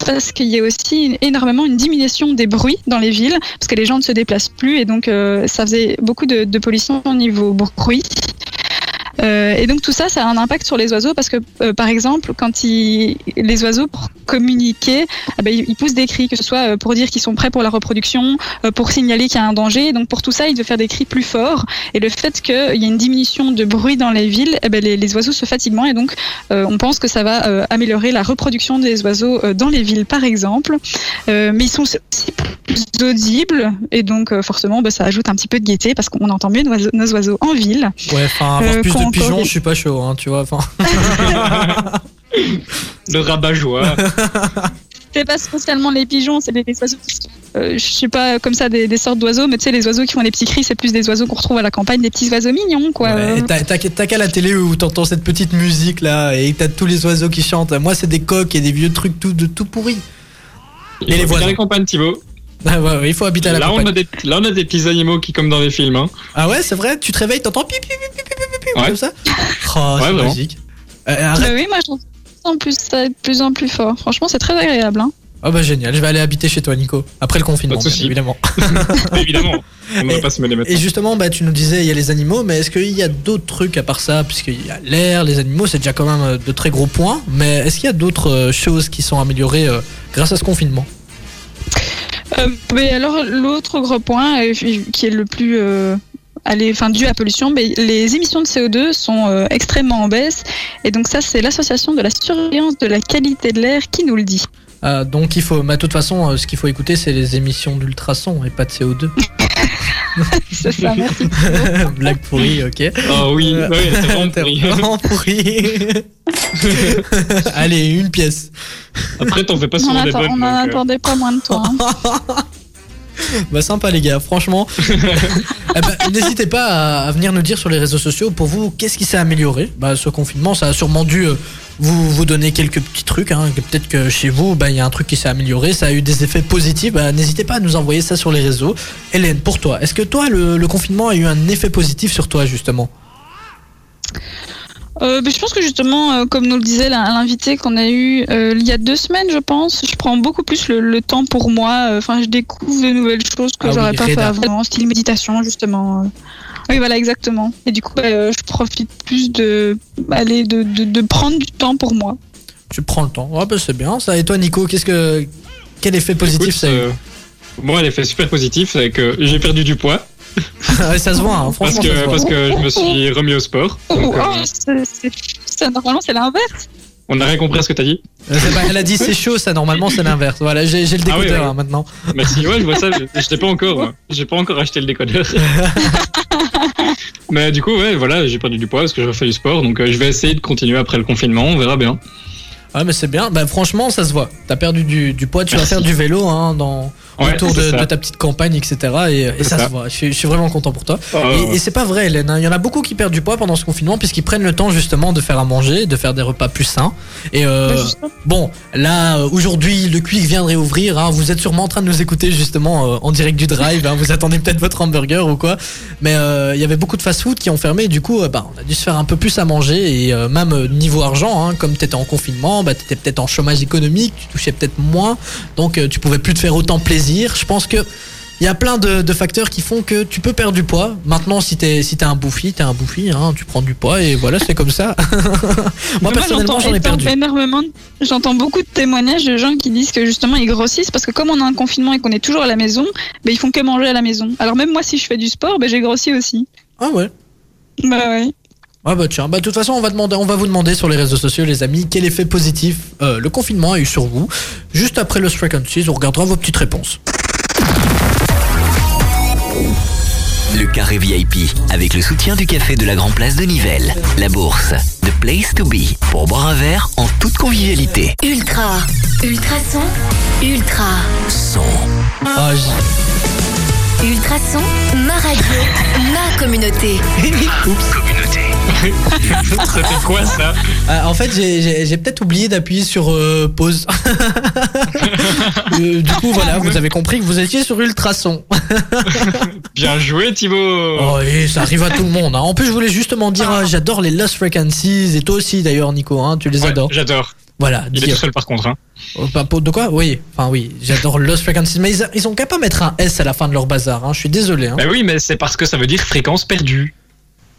parce qu'il y a aussi énormément une diminution des bruits dans les villes, parce que les gens ne se déplacent plus et donc ça faisait beaucoup de, de pollution au niveau bruit. Euh, et donc tout ça, ça a un impact sur les oiseaux parce que, euh, par exemple, quand ils, les oiseaux, pour communiquer, ben, ils poussent des cris, que ce soit euh, pour dire qu'ils sont prêts pour la reproduction, pour signaler qu'il y a un danger. Donc pour tout ça, ils doivent faire des cris plus forts. Et le fait qu'il y ait une diminution de bruit dans les villes, eh ben, les, les oiseaux se fatiguent moins et donc euh, on pense que ça va améliorer la reproduction des oiseaux dans les villes, par exemple. Mais ils sont aussi plus audibles et donc forcément, bah, ça ajoute un petit peu de gaieté parce qu'on entend mieux nos oiseaux, nos oiseaux en ville. Ouais, enfin, avoir plus de des- je suis pas chaud, hein, tu vois. Enfin, <laughs> Le rabat-joie. C'est pas spécialement les pigeons, c'est des, des oiseaux qui sont, euh, je sais pas comme ça des, des sortes d'oiseaux, mais tu sais les oiseaux qui font des petits cris, c'est plus des oiseaux qu'on retrouve à la campagne, des petits oiseaux mignons quoi. ouais, t'as- qu'à la télé où t'entends cette petite musique là et t'as tous les oiseaux qui chantent. Moi, c'est des coqs et des vieux trucs tout, de tout pourris. Il les faut voisins. bien les campagnes, Thibaut. Ah <laughs> ouais, ouais, il faut habiter à la Là on, campagne. a des, là, on a des petits animaux qui, comme dans les films. Hein. Ah ouais, c'est vrai, tu te réveilles, t'entends pipi pipi pipi pipi pipi Ouais. comme ça. Oh, Ouais, c'est vraiment. magique. Euh, Bah arrête. oui, moi je trouve en plus ça de plus en plus fort. Franchement, c'est très agréable. Hein. Oh bah génial, je vais aller habiter chez toi, Nico. Après le confinement, Pas de bien évidemment. <laughs> Évidemment. On ne Et- va pas se mêler Et maintenant. justement, bah, tu nous disais, il y a les animaux, mais est-ce qu'il y a d'autres trucs à part ça? Puisqu'il y a l'air, les animaux, c'est déjà quand même euh, de très gros points. Mais est-ce qu'il y a d'autres euh, choses qui sont améliorées euh, grâce à ce confinement? Euh, mais alors l'autre gros point euh, qui est le plus euh, allez, enfin dû à la pollution, mais les émissions de CO2 sont euh, extrêmement en baisse et donc ça c'est l'association de la surveillance de la qualité de l'air qui nous le dit. Euh, Donc il faut, bah, de toute façon, euh, ce qu'il faut écouter, c'est les émissions d'ultrasons et pas de CO2. <laughs> <laughs> C'est ça, merci. <laughs> Blague pourrie, ok. Oh oui, Euh, ouais, c'est vraiment pourri. vraiment pourri. Allez, une pièce. Après, t'en fais pas On souvent des bonnes. on n'en attendait pas moins de toi. hein. <laughs> Bah sympa les gars, franchement. <laughs> Eh ben, N'hésitez pas à, à venir nous dire sur les réseaux sociaux pour vous qu'est-ce qui s'est amélioré? Bah, ce confinement, ça a sûrement dû euh, vous, vous donner quelques petits trucs. Hein, Peut-être que chez vous, bah, il y a un truc qui s'est amélioré, ça a eu des effets positifs. Bah, N'hésitez pas à nous envoyer ça sur les réseaux. Hélène, pour toi, est-ce que toi, le, le confinement a eu un effet positif sur toi justement? Euh, mais je pense que justement, euh, comme nous le disait la- l'invité qu'on a eu euh, il y a deux semaines, je pense, je prends beaucoup plus le, le temps pour moi. Euh, Enfin, je découvre de nouvelles choses que Ah oui, j'aurais pas fait avant, style méditation justement. Oui, voilà, exactement. Et du coup, je profite plus de, allez, de, de, de prendre du temps pour moi. Tu prends le temps. Ouais, bah, c'est bien ça. Et toi, Nico, qu'est-ce que quel effet positif écoute, ça a eu euh, Moi, l'effet super positif, c'est que j'ai perdu du poids. <laughs> Ouais, Ça se voit, hein, Parce franchement. ça se que, voit. parce que je me suis remis au sport. Donc, Oh, euh, ça, normalement, c'est l'inverse. On a rien compris à ce que t'as dit. Euh, pas- elle a dit c'est chaud, ça normalement c'est l'inverse. Voilà, j'ai le Ah oui, décodeur hein, maintenant. Merci. Ouais, je vois ça. Je, l'ai pas encore. moi. <laughs> J'ai pas encore acheté le décodeur. <laughs> Mais du coup, ouais, voilà, j'ai perdu du poids parce que je refais du sport. Donc, euh, je vais essayer de continuer après le confinement. On verra bien. Ouais, mais c'est bien. Bah, franchement, ça se voit. T'as perdu du, du poids, tu vas faire du vélo hein, dans, Ouais, autour de, ta petite campagne, etc. Et, ça, ça. se voit. Je suis, je suis vraiment content pour toi. Oh, Et, et c'est pas vrai, Hélène. hein. Il y en a beaucoup qui perdent du poids pendant ce confinement puisqu'ils prennent le temps justement de faire à manger, de faire des repas plus sains. Et euh, Bah, bon, là euh, aujourd'hui, le Quick vient de réouvrir. hein. Vous êtes sûrement en train de nous écouter justement euh, en direct du drive. hein. Vous attendez peut-être votre hamburger ou quoi. Mais euh, il y avait beaucoup de fast-food qui ont fermé. Du coup, euh, bah, on a dû se faire un peu plus à manger. Et euh, même euh, niveau argent, hein, comme t'étais en confinement, bah, t'étais peut-être en chômage économique, tu touchais peut-être moins. Donc euh, tu pouvais plus te faire autant plaisir. Je pense que il y a plein de, de facteurs qui font que tu peux perdre du poids. Maintenant, si t'es si t'es un bouffi, t'es un bouffi, hein, tu prends du poids et voilà, c'est comme ça. <laughs> Moi personnellement, j'en ai j'entends perdu. J'entends beaucoup de témoignages de gens qui disent que justement ils grossissent parce que comme on a un confinement et qu'on est toujours à la maison, ben ils font que manger à la maison. Alors même moi, si je fais du sport, ben j'ai grossi aussi. Ah ouais. Bah ouais. Ah bah tiens, bah de toute façon on va demander, on va vous demander sur les réseaux sociaux les amis quel effet positif euh, le confinement a eu sur vous. Juste après le Frequencies, on regardera vos petites réponses. Le carré VIP avec le soutien du café de la Grand Place de Nivelles. La bourse, The Place to Be pour boire un verre en toute convivialité. Ultra. Ultra. Son. Ah, j- Ultrason. Ma radio. Ma communauté. <laughs> C'était quoi ça ah, en fait j'ai- peut-être oublié d'appuyer sur euh, pause. <laughs> Euh, du coup voilà, vous avez compris que vous étiez sur ultrason. <laughs> Bien joué, Thibaut. Oh et ça arrive à tout le monde. hein. En plus je voulais justement dire ah, j'adore les Lost Frequencies et toi aussi d'ailleurs Nico, hein, tu les Ouais, adores. J'adore. Voilà. Il est dis- tout seul par contre. Hein. Oh, pas- De quoi? Oui, enfin oui, j'adore Lost Frequencies, mais ils, ils ont qu'à pas mettre un S à la fin de leur bazar. hein. Je suis désolé. Hein. Bah oui, mais c'est parce que ça veut dire fréquence perdue.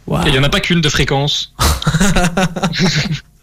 Et il n'y en a pas qu'une de fréquence. <laughs>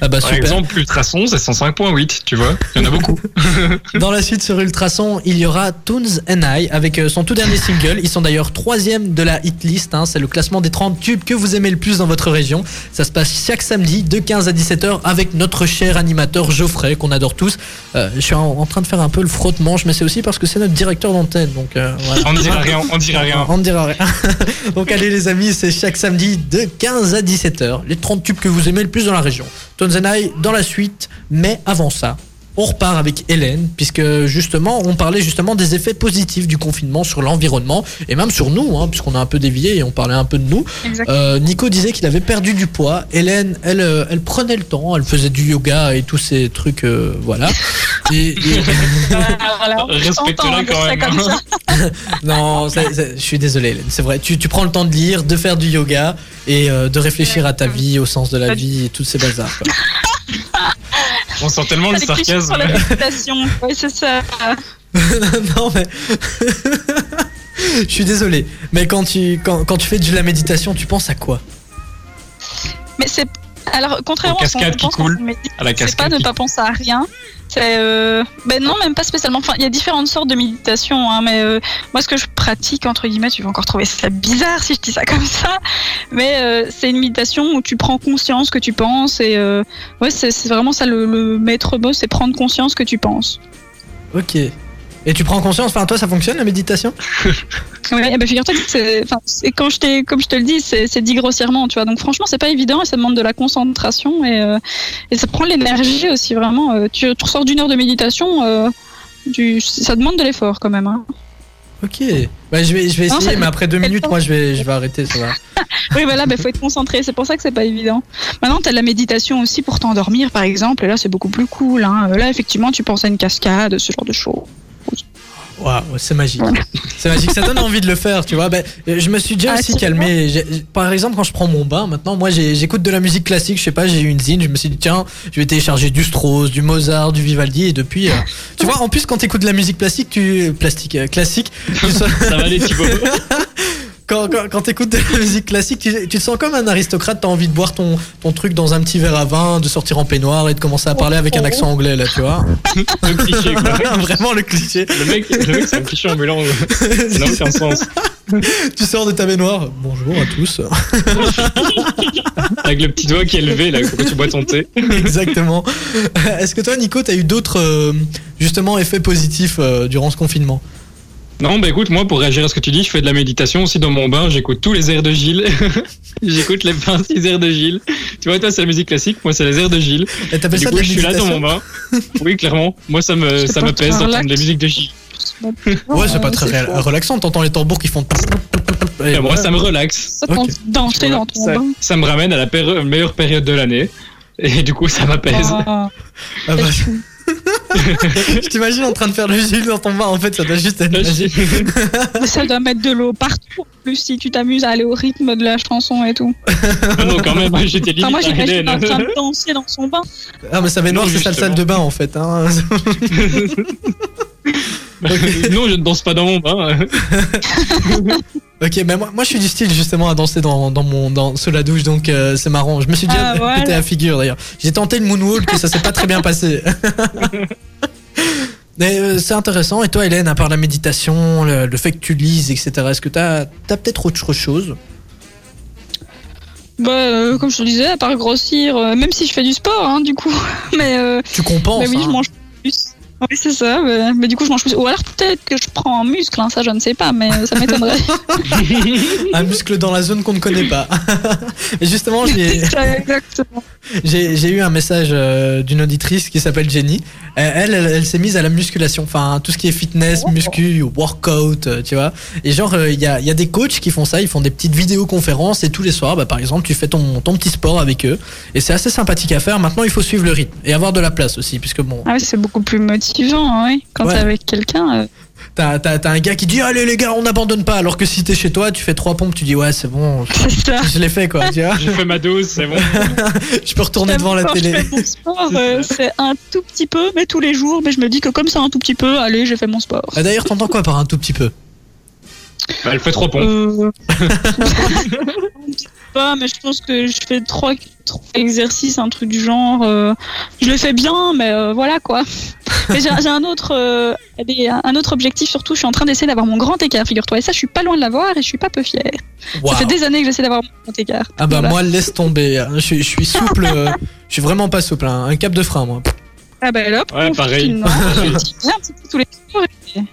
Ah bah Par super. exemple, Ultrason, c'est 105.8, tu vois. Il y en a beaucoup. <laughs> Dans la suite sur Ultrason, il y aura Toons and I avec euh, son tout dernier single. Ils sont d'ailleurs troisième de la hit list. hein. C'est le classement des 30 tubes que vous aimez le plus dans votre région. Ça se passe chaque samedi de 15 à 17h avec notre cher animateur Geoffrey qu'on adore tous. Euh, je suis en, en train de faire un peu le frotte-manche, mais c'est aussi parce que c'est notre directeur d'antenne. Donc euh, voilà. On ne dira rien, on dira rien. On ne dira rien. <laughs> Donc allez les amis, c'est chaque samedi de 15 à 17h. Les 30 tubes que vous aimez le plus dans la région. Tones and I dans la suite. Mais avant ça, on repart avec Hélène, puisque justement, on parlait justement des effets positifs du confinement sur l'environnement, et même sur nous, hein, puisqu'on a un peu dévié et on parlait un peu de nous. Euh, Nico disait qu'il avait perdu du poids. Hélène, elle, euh, elle prenait le temps, elle faisait du yoga et tous ces trucs, euh, voilà. <laughs> Et, et- Voilà, on Respecte-la s'entend, on quand même, comme hein. ça. <laughs> <laughs> Non, ça- ça- je suis désolé, Hélène. C'est vrai. Tu, tu prends le temps de lire, de faire du yoga et euh, de réfléchir à ta vie, au sens de la vie et tous ces bazars. quoi. On sent tellement le sarcasme. sur la méditation. <laughs> Ouais, c'est ça. <laughs> non, mais. <laughs> je suis désolé. Mais quand tu, quand, quand tu fais de la méditation, tu penses à quoi? Mais c'est. Alors, contrairement Aux à ce qu'on la c'est pas ne pas penser à rien. C'est. euh, Ben non, même pas spécialement. Enfin, il y a différentes sortes de méditation, hein, mais euh, moi, ce que je pratique, entre guillemets, tu vas encore trouver ça bizarre si je dis ça comme ça, mais euh, c'est une méditation où tu prends conscience que tu penses et. euh, ouais, c'est c'est vraiment ça le, le maître mot, c'est prendre conscience que tu penses. Ok. Et tu prends conscience, enfin, toi, ça fonctionne la méditation? <laughs> Ouais, ben figure-toi que c'est, quand je t'ai, comme je te le dis, c'est, dit grossièrement, tu vois. Donc franchement, c'est pas évident et ça demande de la concentration et, euh, et ça prend l'énergie aussi vraiment. Euh, tu, tu ressors d'une heure de méditation, euh, du, ça demande de l'effort quand même. Hein. Ok. Bah, je vais, je vais Non, essayer, ça- mais après deux minutes, moi, je vais, je vais arrêter, ça va. <laughs> Oui, voilà, ben faut être concentré. C'est pour ça que c'est pas évident. Maintenant, t'as de la méditation aussi pour t'endormir, par exemple. Et là, c'est beaucoup plus cool. Hein. Là, effectivement, tu penses à une cascade, ce genre de choses. Waouh, c'est magique. C'est magique, ça donne envie de le faire, tu vois. Ben, je me suis déjà Ah, aussi calmé. Par exemple, quand je prends mon bain, maintenant, moi, j'écoute de la musique classique. Je sais pas, j'ai eu une zine. Je me suis dit, tiens, je vais télécharger du Strauss, du Mozart, du Vivaldi. Et depuis, euh, <laughs> tu vois, en plus, quand t'écoutes de la musique classique, tu. Plastique, euh, classique. tu, Ça va aller, Thibaut <laughs> <laughs> quand, quand, quand t'écoutes de la musique classique, tu, tu te sens comme un aristocrate, t'as envie de boire ton, ton truc dans un petit verre à vin, de sortir en peignoir et de commencer à parler avec un accent anglais, là, tu vois. <laughs> Le cliché, quoi. <laughs> Vraiment le cliché. Le mec, le mec c'est un cliché ambulant. Ça n'a aucun sens. <laughs> Tu sors de ta baignoire. Bonjour à tous. Avec le petit doigt qui est levé, là, quand tu bois ton thé. Exactement. Est-ce que toi, Nico, t'as eu d'autres, euh, justement, effets positifs euh, durant ce confinement? Non, bah écoute, moi, pour réagir à ce que tu dis, je fais de la méditation aussi dans mon bain. J'écoute tous les airs de Gilles. <laughs> J'écoute les 26 airs de Gilles. Tu vois, toi, c'est la musique classique. Moi, c'est les airs de Gilles. Et t'appelles ça coup, de la je suis là dans mon bain. Oui, clairement. Moi, ça me, ça me pèse d'entendre relax. les musiques de Gilles. Ouais, c'est pas très relaxant. T'entends les tambours qui font. Et Et moi, ouais. ça me relaxe. Ça te Ok. danser dans ton ça, bain. ça me ramène à la péri- meilleure période de l'année. Et du coup, ça m'apaise. Ah, Ah bah. <laughs> je t'imagine en train de faire le Gilles dans ton bain. En fait, ça doit juste être magique. Mais <laughs> ça doit mettre de l'eau partout. En plus, si tu t'amuses à aller au rythme de la chanson et tout. non, quand même, <laughs> j'étais limite Enfin, moi, Hélène. en train de danser dans son bain. Ah, mais ça baignoire, Non, c'est ça le salle de bain en fait. Hein. Non, je ne danse pas dans mon bain. <laughs> Ok, mais moi, moi je suis du style justement à danser dans, dans mon, dans, sous la douche, donc euh, c'est marrant. Je me suis déjà Ah, voilà. pété la figure d'ailleurs. J'ai tenté le moonwalk et ça s'est pas très bien passé. <laughs> mais euh, c'est intéressant. Et toi, Hélène, à part la méditation, le, le fait que tu lises, etc., est-ce que t'as as, peut-être autre chose? Bah, euh, comme je te disais, à part grossir, euh, même si je fais du sport, hein, du coup. <laughs> Mais, euh, Tu compenses mais oui, hein. je mange plus. Oui, c'est ça. Mais, mais du coup, je mange plus. Ou alors peut-être que je prends en muscle, hein, ça, je ne sais pas, mais ça m'étonnerait. <laughs> un muscle dans la zone qu'on ne connaît pas. <laughs> justement, j'ai. J'ai eu un message euh, d'une auditrice qui s'appelle Jenny. Euh, Elle, elle, elle s'est mise à la musculation, enfin tout ce qui est fitness, muscu, workout, euh, tu vois. Et genre, il y, a, y a des coachs qui font ça, ils font des petites vidéoconférences et tous les soirs, bah, par exemple, tu fais ton, ton petit sport avec eux. Et c'est assez sympathique à faire. Maintenant, il faut suivre le rythme et avoir de la place aussi, puisque bon, Ah ouais, c'est beaucoup plus motivant, hein, oui. Quand Ouais. t'es avec quelqu'un. euh, t'as t'as- t'as un gars qui dit Allez les gars, on n'abandonne pas. Alors que si t'es chez toi, tu fais trois pompes, tu dis Ouais, c'est bon, c'est ça. je l'ai fait quoi, tu vois. J'ai fait ma dose, c'est bon. <laughs> Je peux retourner devant la télé. Je fais mon sport, euh, c'est un tout petit peu, mais tous les jours. Mais je me dis que comme c'est un tout petit peu, allez, j'ai fait mon sport. Ah, D'ailleurs, t'entends quoi par un tout petit peu? Bah, elle fait trois pompes. Euh... <laughs> pas, mais je pense que je fais trois, trois exercices, un truc du genre. euh, Je le fais bien, mais euh, voilà quoi. <laughs> Mais j'ai un autre, euh, un autre objectif surtout. Je suis en train d'essayer d'avoir mon grand écart, figure-toi. Et ça, je suis pas loin de l'avoir et je suis pas peu fière. Waouh. Ça fait des années que j'essaie d'avoir mon grand écart. Ah bah Voilà. moi laisse tomber, je, suis- je suis souple, je suis vraiment pas souple, hein. un cap de frein moi. Ah bah là, Ouais, pareil. Je tiens un petit peu tous les jours. et-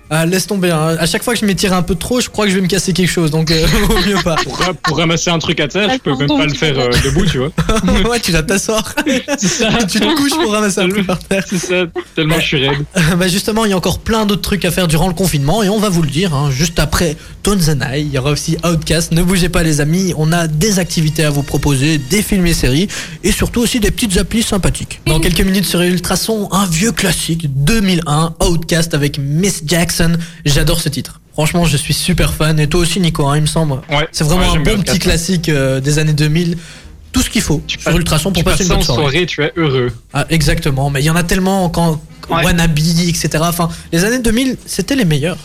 Ah laisse tomber, hein. à chaque fois que je m'étire un peu trop, je crois que je vais me casser quelque chose, donc euh, <laughs> vaut mieux pas. Pour, ra- pour ramasser un truc à terre, je peux même pas le faire euh, debout, tu vois. <laughs> ouais tu <laughs> C'est ça. tu te couches pour ramasser un truc par terre. C'est ça, tellement je suis raide. bah justement il y a encore plein d'autres trucs à faire durant le confinement et on va vous le dire, hein, juste après Tones and I, il y aura aussi Outcast, ne bougez pas les amis, on a des activités à vous proposer, des films et séries et surtout aussi des petites applis sympathiques. Dans quelques minutes sur Ultrason, un vieux classique 2001, Outcast avec Miss Jackson, j'adore ce titre. Franchement, je suis super fan et toi aussi Nico, hein, il me semble. Ouais. C'est vraiment Ouais, un bon petit classique euh, des années 2000. Tout ce qu'il faut Tu sur Ultrason pour passer une bonne soirée. soirée, tu es heureux. Ah, exactement, mais il y en a tellement quand Ouais. Wannabe, etc. Enfin, les années 2000, c'était les meilleurs.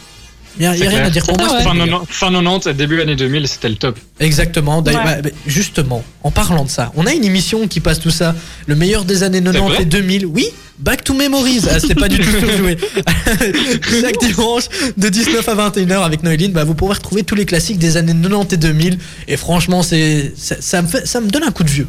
Il y a, rien à dire pour moi. Fin les meilleurs. 90, fin 90 et début année 2000, c'était le top. Exactement. Ouais. bah, justement, en parlant de ça, on a une émission qui passe tout ça, le meilleur des années 90 vrai et 2000. Oui, Back to Memories. Ah, c'était pas du tout surjoué. <laughs> Chaque dimanche de 19 à 21h avec Noéline, bah, vous pourrez retrouver tous les classiques des années 90 et 2000. Et franchement, c'est ça, ça me fait, ça me donne un coup de vieux.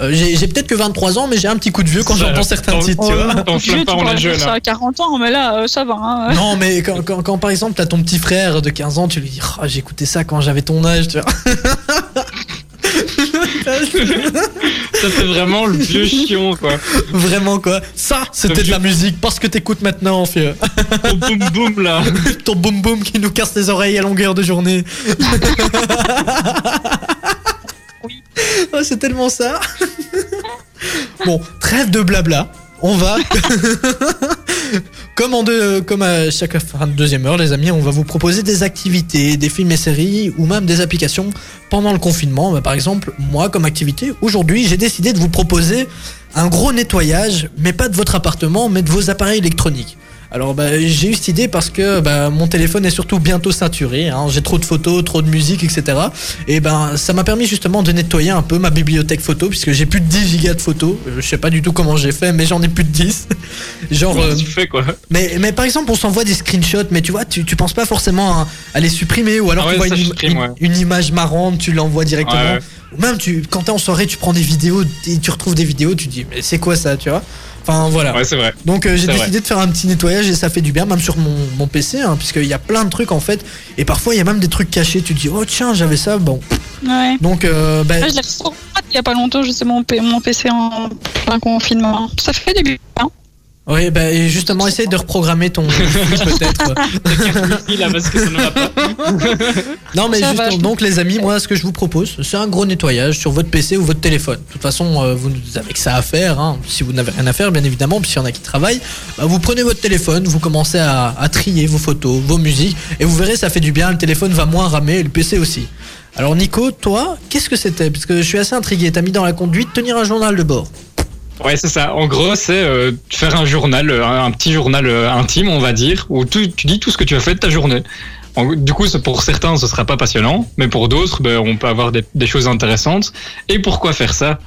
Euh, j'ai peut-être que 23 ans, mais j'ai un petit coup de vieux quand j'entends certains titres, tu vois. T'en Vieux, pas, on est jeune. ça hein. à 40 ans, mais là, euh, ça va. Hein. Non, <laughs> mais quand, quand, quand, par exemple t'as ton petit frère de 15 ans, tu lui dis oh, écouté ça quand j'avais ton âge, tu vois. <laughs> Ça fait vraiment le vieux chion, quoi. Vraiment quoi. Ça, c'était de la musique parce que t'écoutes maintenant, fieu. Au boum boum, là. ton boum boum qui nous casse les oreilles à longueur de journée. <laughs> Oh, c'est tellement ça. bon, trêve de blabla. On va. comme, à chaque fin de deuxième heure, les amis, on va vous proposer des activités, des films et séries ou même des applications pendant le confinement. Bah, par exemple, moi, comme activité, aujourd'hui, j'ai décidé de vous proposer un gros nettoyage, mais pas de votre appartement, mais de vos appareils électroniques. Alors bah, j'ai eu cette idée parce que bah, mon téléphone est surtout bientôt saturé. hein. J'ai trop de photos, trop de musique, etc. Et ben ça m'a permis justement de nettoyer un peu ma bibliothèque photo puisque j'ai plus de 10 gigas de photos. Euh, Je sais pas du tout comment j'ai fait, mais j'en ai plus de 10. <laughs> Genre. Euh, tu fais quoi mais, mais par exemple, on s'envoie des screenshots, mais tu vois, tu, tu penses pas forcément à, à les supprimer ou alors Ah tu vois une, je supprime, une- ouais. une image marrante, tu l'envoies directement. Ouais. Ou même tu, quand t'es en soirée, tu prends des vidéos et tu retrouves des vidéos, tu dis, mais c'est quoi ça, tu vois? Enfin voilà. Ouais, c'est vrai. Donc euh, j'ai décidé vrai. de faire un petit nettoyage et ça fait du bien, même sur mon, mon PC, hein, puisqu'il y a plein de trucs en fait. Et parfois il y a même des trucs cachés, tu te dis, oh tiens, j'avais ça, bon. Ouais. Donc euh, bah, Ouais, je l'ai il y a pas longtemps, je sais mon, P- mon PC en plein confinement. Ça fait du bien. Ouais, bah, et justement, essaye de reprogrammer ton <laughs> peut-être. Oui, là, parce que ça ne va pas. <laughs> Non mais Ça va, donc les amis, moi ce que je vous propose, c'est un gros nettoyage sur votre PC ou votre téléphone. De toute façon, euh, vous avez que ça à faire. hein. Si vous n'avez rien à faire, bien évidemment, puis s'il y en a qui travaillent, bah, vous prenez votre téléphone, vous commencez à, à trier vos photos, vos musiques, et vous verrez, ça fait du bien. Le téléphone va moins ramer, et le PC aussi. Alors Nico, toi, qu'est-ce que c'était? Parce que je suis assez intrigué. T'as mis dans la conduite tenir un journal de bord. Ouais, c'est ça. En gros, c'est euh, faire un journal, euh, un, petit journal euh, intime, on va dire, où tu, tu dis tout ce que tu as fait de ta journée. En- du coup, pour certains, ce sera pas passionnant, mais pour d'autres, ben, on peut avoir des, des choses intéressantes. Et pourquoi faire ça?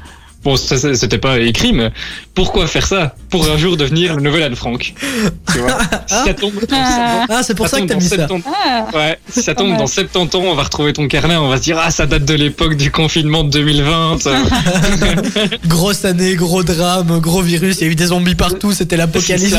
Bon, ça, ça, c'était pas écrit, mais pourquoi faire ça Pour un jour devenir le nouvel Anne Frank. Tu vois? <laughs> Si ça tombe, Ah. Ah, c'est pour ça, que t'as dans mis ça. 70 Ah, Ouais, si ça tombe dans 70 ans, on va retrouver ton carnet, on va se dire ah ça date de l'époque du confinement de 2020. <laughs> Grosse année, gros drame, gros virus. Il y a eu des zombies partout. C'était l'apocalypse.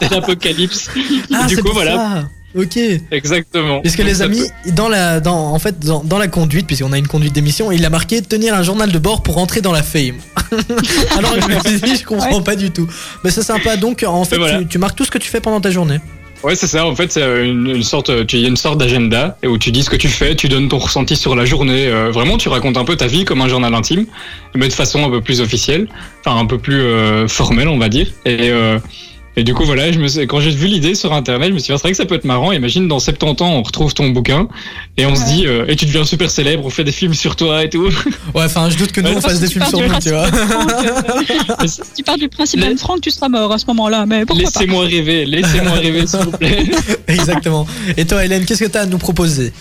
C'est l'apocalypse. Ah, du c'est coup pour voilà, ça. Ok. exactement. Puisque Donc, les amis, dans la, dans, en fait, dans, dans la conduite, puisqu'on a une conduite d'émission, il a marqué tenir un journal de bord pour entrer dans la fame. <laughs> Alors je me suis dit, je comprends pas du tout. Mais c'est sympa. Donc, en fait, voilà. tu, tu marques tout ce que tu fais pendant ta journée. Ouais, c'est ça. En fait, c'est une, une sorte, tu il y a une sorte d'agenda où tu dis ce que tu fais, tu donnes ton ressenti sur la journée. euh, vraiment, tu racontes un peu ta vie comme un journal intime, mais de façon un peu plus officielle, enfin un peu plus euh, formelle, on va dire. Et euh, et du coup, voilà, je me suis, quand j'ai vu l'idée sur Internet, je me suis dit, ah, c'est vrai que ça peut être marrant. Imagine, dans 70 ans, on retrouve ton bouquin et on se dit, euh, et tu deviens super célèbre, on fait des films sur toi et tout. <laughs> Ouais, enfin, je doute que nous Ouais, on fasse des films sur nous, tu vois. si tu pars du principe d'Anne Frank, tu seras mort à ce <laughs> moment-là, mais pourquoi pas? Laissez-moi rêver, laissez-moi rêver, s'il vous plaît. <laughs> Exactement. Et toi, Hélène, qu'est-ce que t'as à nous proposer?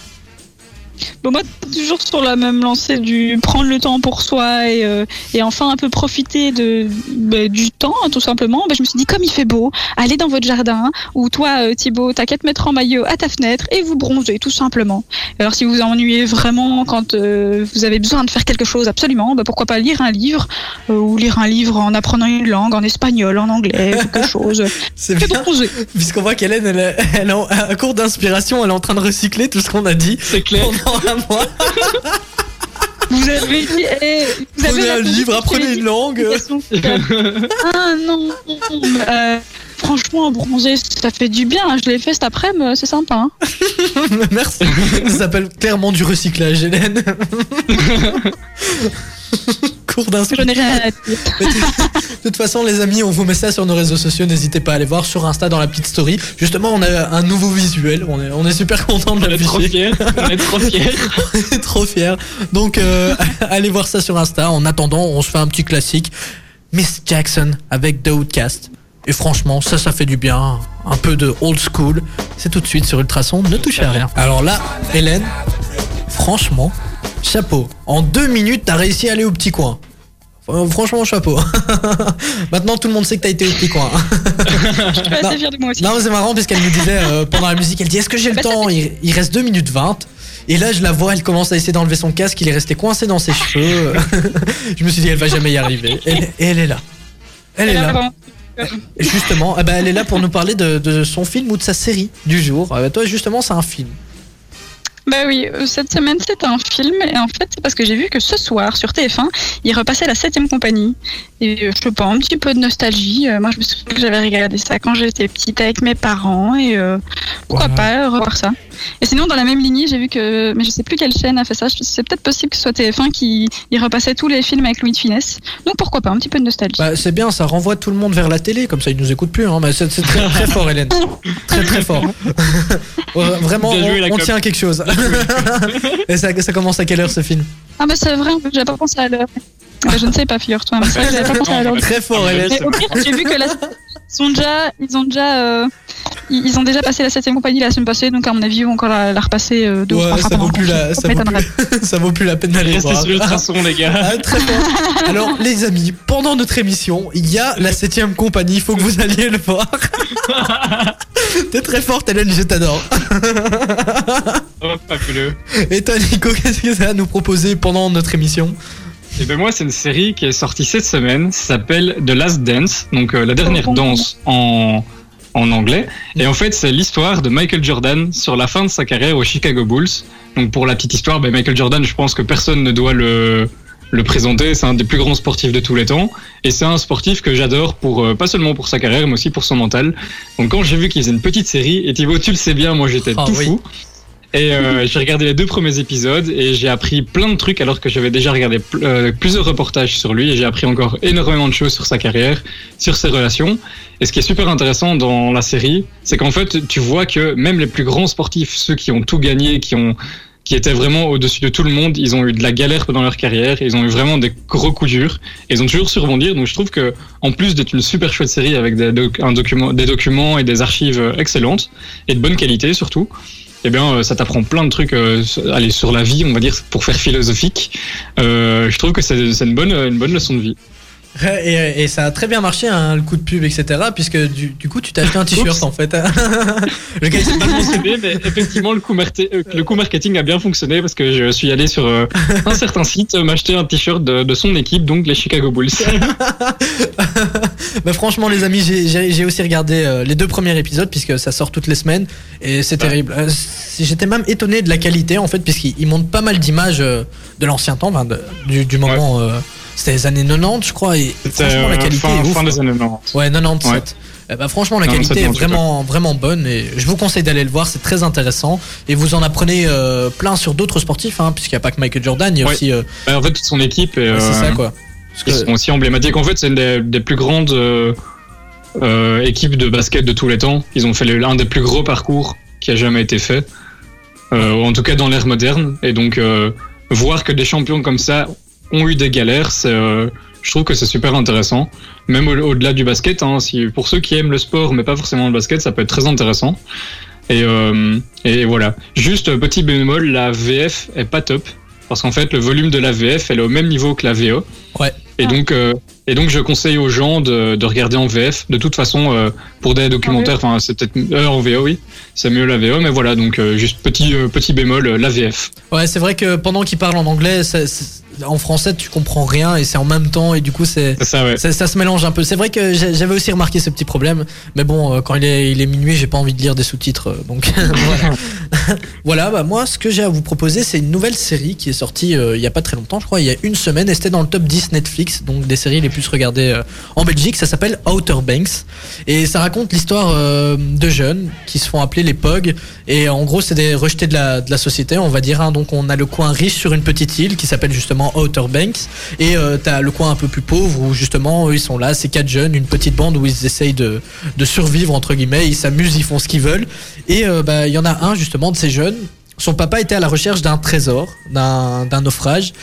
Bon, moi, toujours sur la même lancée du prendre le temps pour soi et, euh, et enfin un peu profiter de, bah, du temps, tout simplement. Bah, je me suis dit, comme il fait beau, allez dans votre jardin, ou toi, euh, Thibaut, t'as qu'à te mettre en maillot à ta fenêtre et vous bronzer, tout simplement. Alors, si vous vous ennuyez vraiment quand euh, vous avez besoin de faire quelque chose absolument, bah, pourquoi pas lire un livre, euh, ou lire un livre en apprenant une langue, en espagnol, en anglais, quelque chose. <laughs> C'est bien. bronzer. Puisqu'on voit qu'Hélène, elle, elle en un cours d'inspiration, elle est en train de recycler tout ce qu'on a dit C'est clair. Un mois. Vous avez dit, eh, vous Prenez un livre, apprenez une langue. <laughs> Ah non, euh, franchement, bronzer, ça fait du bien. Je l'ai fait cet après-midi, c'est sympa. hein. Merci. Ça s'appelle clairement du recyclage, Hélène. <laughs> <laughs> Cours Je d'inspiration. n'ai rien à dire. <laughs> De toute façon, les amis, on vous met ça sur nos réseaux sociaux. N'hésitez pas à aller voir sur Insta dans la petite story. Justement, on a un nouveau visuel. On est, on est super content de On est trop l'afficher. fiers. On est trop fiers. On est trop fiers. <laughs> Donc, euh, allez voir ça sur Insta. En attendant, on se fait un petit classique. Miss Jackson avec The Outcast. Et franchement, ça, ça fait du bien. Un peu de old school. C'est tout de suite sur Ultrason. Ne touchez à rien. Alors là, Hélène, franchement, chapeau. En deux minutes, t'as réussi à aller au petit coin. Franchement, chapeau. <laughs> Maintenant, tout le monde sait que t'as été au petit coin. <laughs> Je suis Non. assez fière de moi aussi. Non, mais c'est marrant parce qu'elle nous disait euh, pendant la musique, elle dit Est-ce que j'ai le Bah, temps il, il reste 2 minutes 20. Et là, je la vois, elle commence à essayer d'enlever son casque, il est resté coincé dans ses cheveux. <laughs> je me suis dit, elle va jamais y arriver. Et, et elle est là. Elle est Elle là. Et justement, eh ben, elle est là pour nous parler de, de son film ou de sa série du jour. Euh, toi, justement, c'est un film. Bah oui, euh, cette semaine c'est un film et en fait c'est parce que j'ai vu que ce soir sur TF1 il repassait la 7ème compagnie et euh, je sais pas un petit peu de nostalgie. Euh, moi je me souviens que j'avais regardé ça quand j'étais petite avec mes parents et euh, pourquoi pas revoir ça. Et sinon dans la même lignée j'ai vu que mais je sais plus quelle chaîne a fait ça. C'est peut-être possible que ce soit TF1 qui il repassait tous les films avec Louis de Finesse. Donc pourquoi pas un petit peu de nostalgie. Bah, c'est bien, ça renvoie tout le monde vers la télé, comme ça ils nous écoutent plus. Hein. Mais c'est c'est très, très fort, Hélène. Très très fort. <laughs> Vraiment, on, tient à quelque chose. <laughs> Et ça, ça commence à quelle heure ce film? Ah bah c'est vrai, fait, j'avais pas pensé à l'heure. Bah, je ne sais pas, figure-toi. mais c'est vrai que j'avais pas pensé à l'heure. Très fort, Hélène. Mais au pire, j'ai vu que la Ils ont déjà, ils ont déjà, euh, ils ont déjà passé la septième compagnie la semaine passée, donc à mon avis, ils vont encore la, la repasser euh, deux ou Ouais, trois fois ça vaut plus le la, ça vaut plus, ça vaut plus la peine d'aller Restez voir. sur Ultrason, les gars. Ah, très bien. Alors, les amis, pendant notre émission, il y a la septième compagnie. Il faut que vous alliez le voir. <laughs> T'es très forte, Hélène, je t'adore. Oh, fabuleux. Et toi, Nico, qu'est-ce que ça à nous proposer pendant notre émission? Et ben moi, c'est une série qui est sortie cette semaine. Ça s'appelle The Last Dance, donc euh, la dernière Oh. danse en en anglais. Et en fait, c'est l'histoire de Michael Jordan sur la fin de sa carrière aux Chicago Bulls. Donc pour la petite histoire, ben, Michael Jordan, je pense que personne ne doit le le présenter. C'est un des plus grands sportifs de tous les temps. Et c'est un sportif que j'adore pour euh, pas seulement pour sa carrière, mais aussi pour son mental. Donc quand j'ai vu qu'ils faisaient une petite série, et Thibaut, tu le sais bien, moi j'étais Ah tout oui. fou. Et euh, j'ai regardé les deux premiers épisodes et j'ai appris plein de trucs alors que j'avais déjà regardé euh, plusieurs reportages sur lui et j'ai appris encore énormément de choses sur sa carrière, sur ses relations. Et ce qui est super intéressant dans la série, c'est qu'en fait tu vois que même les plus grands sportifs, ceux qui ont tout gagné, qui ont qui étaient vraiment au-dessus de tout le monde, ils ont eu de la galère pendant leur carrière, ils ont eu vraiment des gros coups durs, et ils ont toujours su rebondir. Donc je trouve que en plus d'être une super chouette série avec un document, des documents et des archives euh, excellentes et de bonne qualité surtout, eh bien, euh, ça t'apprend plein de trucs euh, sur- la vie, on va dire, pour faire philosophique. Euh, je trouve que c'est c'est une bonne, une bonne leçon de vie. Et, et ça a très bien marché, hein, le coup de pub, etc. Puisque du, du coup, tu t'as acheté un t-shirt en fait. <laughs> le gars, il Pas mentionné, mais effectivement, le coup, euh, le coup marketing a bien fonctionné parce que je suis allé sur euh, un certain site euh, m'acheter un t-shirt de, de son équipe, donc les Chicago Bulls. <laughs> <laughs> bah franchement les amis, j'ai- aussi regardé euh, les deux premiers épisodes puisque ça sort toutes les semaines et c'est terrible. Euh, J'étais même étonné de la qualité en fait puisqu'ils ils montrent pas mal d'images de l'ancien temps, de- du, du moment. C'était les années 90 je crois et franchement la euh, qualité fin, est ouf. fin des années 90. Ouais 97. Ouais. Eh bah, franchement la Non, qualité est vraiment vraiment bonne et je vous conseille d'aller le voir, c'est très intéressant et vous en apprenez euh, plein sur d'autres sportifs hein, puisqu'il n'y a pas que Michael Jordan, il y a Ouais. aussi euh, Bah, en fait, toute son équipe, et, ouais, c'est euh, ça quoi. Parce ils que- sont aussi emblématiques. En fait, c'est une des, des plus grandes euh, euh, équipes de basket de tous les temps. Ils ont fait l'un des plus gros parcours qui a jamais été fait, euh, en tout cas dans l'ère moderne. Et donc, euh, voir que des champions comme ça ont eu des galères, euh, je trouve que c'est super intéressant. Même au- au-delà du basket, hein, si, pour ceux qui aiment le sport, mais pas forcément le basket, ça peut être très intéressant. Et, euh, et voilà. Juste euh, petit bémol, la VF est pas top. Parce qu'en fait, le volume de la VF, elle est au même niveau que la VO. Ouais. Et Ah. donc, euh, et donc, je conseille aux gens de, de regarder en VF. De toute façon, euh, pour des documentaires, enfin, c'est peut-être euh, en VO, oui, c'est mieux la VO, mais voilà. Donc, juste petit petit bémol, la VF. Ouais, c'est vrai que pendant qu'il parle en anglais, ça- c'est- en français, tu comprends rien et c'est en même temps et du coup, c'est ça, ouais. ça, ça se mélange un peu. C'est vrai que j'avais aussi remarqué ce petit problème, mais bon, euh, quand il est, il est minuit, j'ai pas envie de lire des sous-titres, euh, donc <laughs> voilà. <laughs> voilà, bah moi, ce que j'ai à vous proposer, c'est une nouvelle série qui est sortie euh, il y a pas très longtemps, je crois, il y a une semaine, et c'était dans le top 10 Netflix, donc des séries les plus regardées euh, en Belgique. Ça s'appelle Outer Banks, et ça raconte l'histoire euh, de jeunes qui se font appeler les POG, et en gros, c'est des rejetés de la, de la société, on va dire. hein. donc, on a le coin riche sur une petite île qui s'appelle justement Outer Banks, et euh, t'as le coin un peu plus pauvre où justement ils sont là, ces quatre jeunes, une petite bande où ils essayent de, de survivre entre guillemets, ils s'amusent, ils font ce qu'ils veulent. Et euh, bah il y en a un justement de ces jeunes. Son papa était à la recherche d'un trésor, d'un naufrage,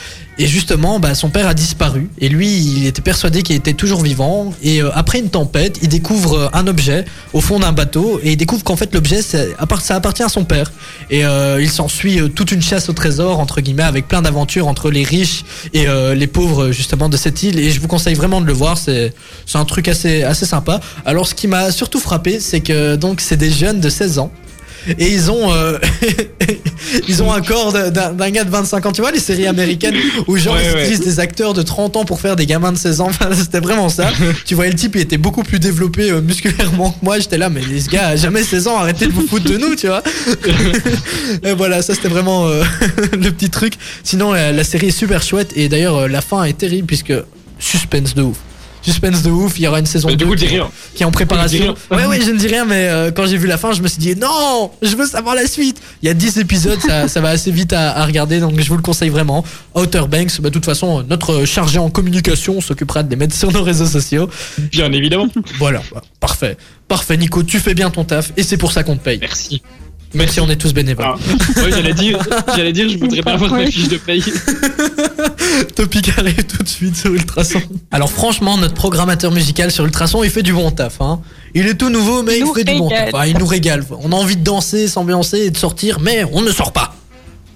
et justement, bah, son père a disparu. Et lui, il était persuadé qu'il était toujours vivant. Et euh, après une tempête, il découvre euh, un objet au fond d'un bateau, et il découvre qu'en fait l'objet, ça appartient à son père. Et euh, il s'ensuit euh, toute une chasse au trésor entre guillemets, avec plein d'aventures entre les riches et les pauvres justement de cette île. Et je vous conseille vraiment de le voir. C'est c'est un truc assez assez sympa. Alors, ce qui m'a surtout frappé, c'est que donc c'est des jeunes de 16 ans. Et ils ont euh, <laughs> ils ont un corps d'un gars de 25 ans, tu vois les séries américaines où genre Ouais, ils ouais. utilisent des acteurs de 30 ans pour faire des gamins de 16 ans. <laughs> Enfin, c'était vraiment ça. tu voyais le type, il était beaucoup plus développé euh, musculairement que moi. J'étais là, mais les gars, à jamais 16 ans, arrêtez de vous foutre de nous, tu vois. <laughs> et voilà, ça c'était vraiment euh, le petit truc. Sinon, la, la série est super chouette et d'ailleurs euh, la fin est terrible puisque suspense de ouf. Suspense de ouf, il y aura une saison Mais 2 du coup, dis qui, rien. qui est en préparation. Ouais, ouais, je ne dis rien, mais euh, quand j'ai vu la fin, je me suis dit non, je veux savoir la suite. Il y a 10 épisodes, ça, ça va assez vite à, à regarder, donc je vous le conseille vraiment. Outer Banks, bah, de toute façon, notre chargé en communication s'occupera de les mettre sur nos réseaux sociaux. Bien évidemment. Voilà, bah, parfait. Parfait, Nico, tu fais bien ton taf et c'est pour ça qu'on te paye. Merci. Même si on est tous bénévoles. Ah. Ouais, j'allais dire, j'allais dire, je voudrais pas avoir Ouais. ma fiche de paye. <laughs> Topic arrive tout de suite sur Ultrason. Alors franchement, notre programmateur musical sur Ultrason, il fait du bon taf. Hein. Il est tout nouveau, mais Il fait du bon taf. Ah, il nous régale. On a envie de danser, s'ambiancer et de sortir, mais on ne sort pas.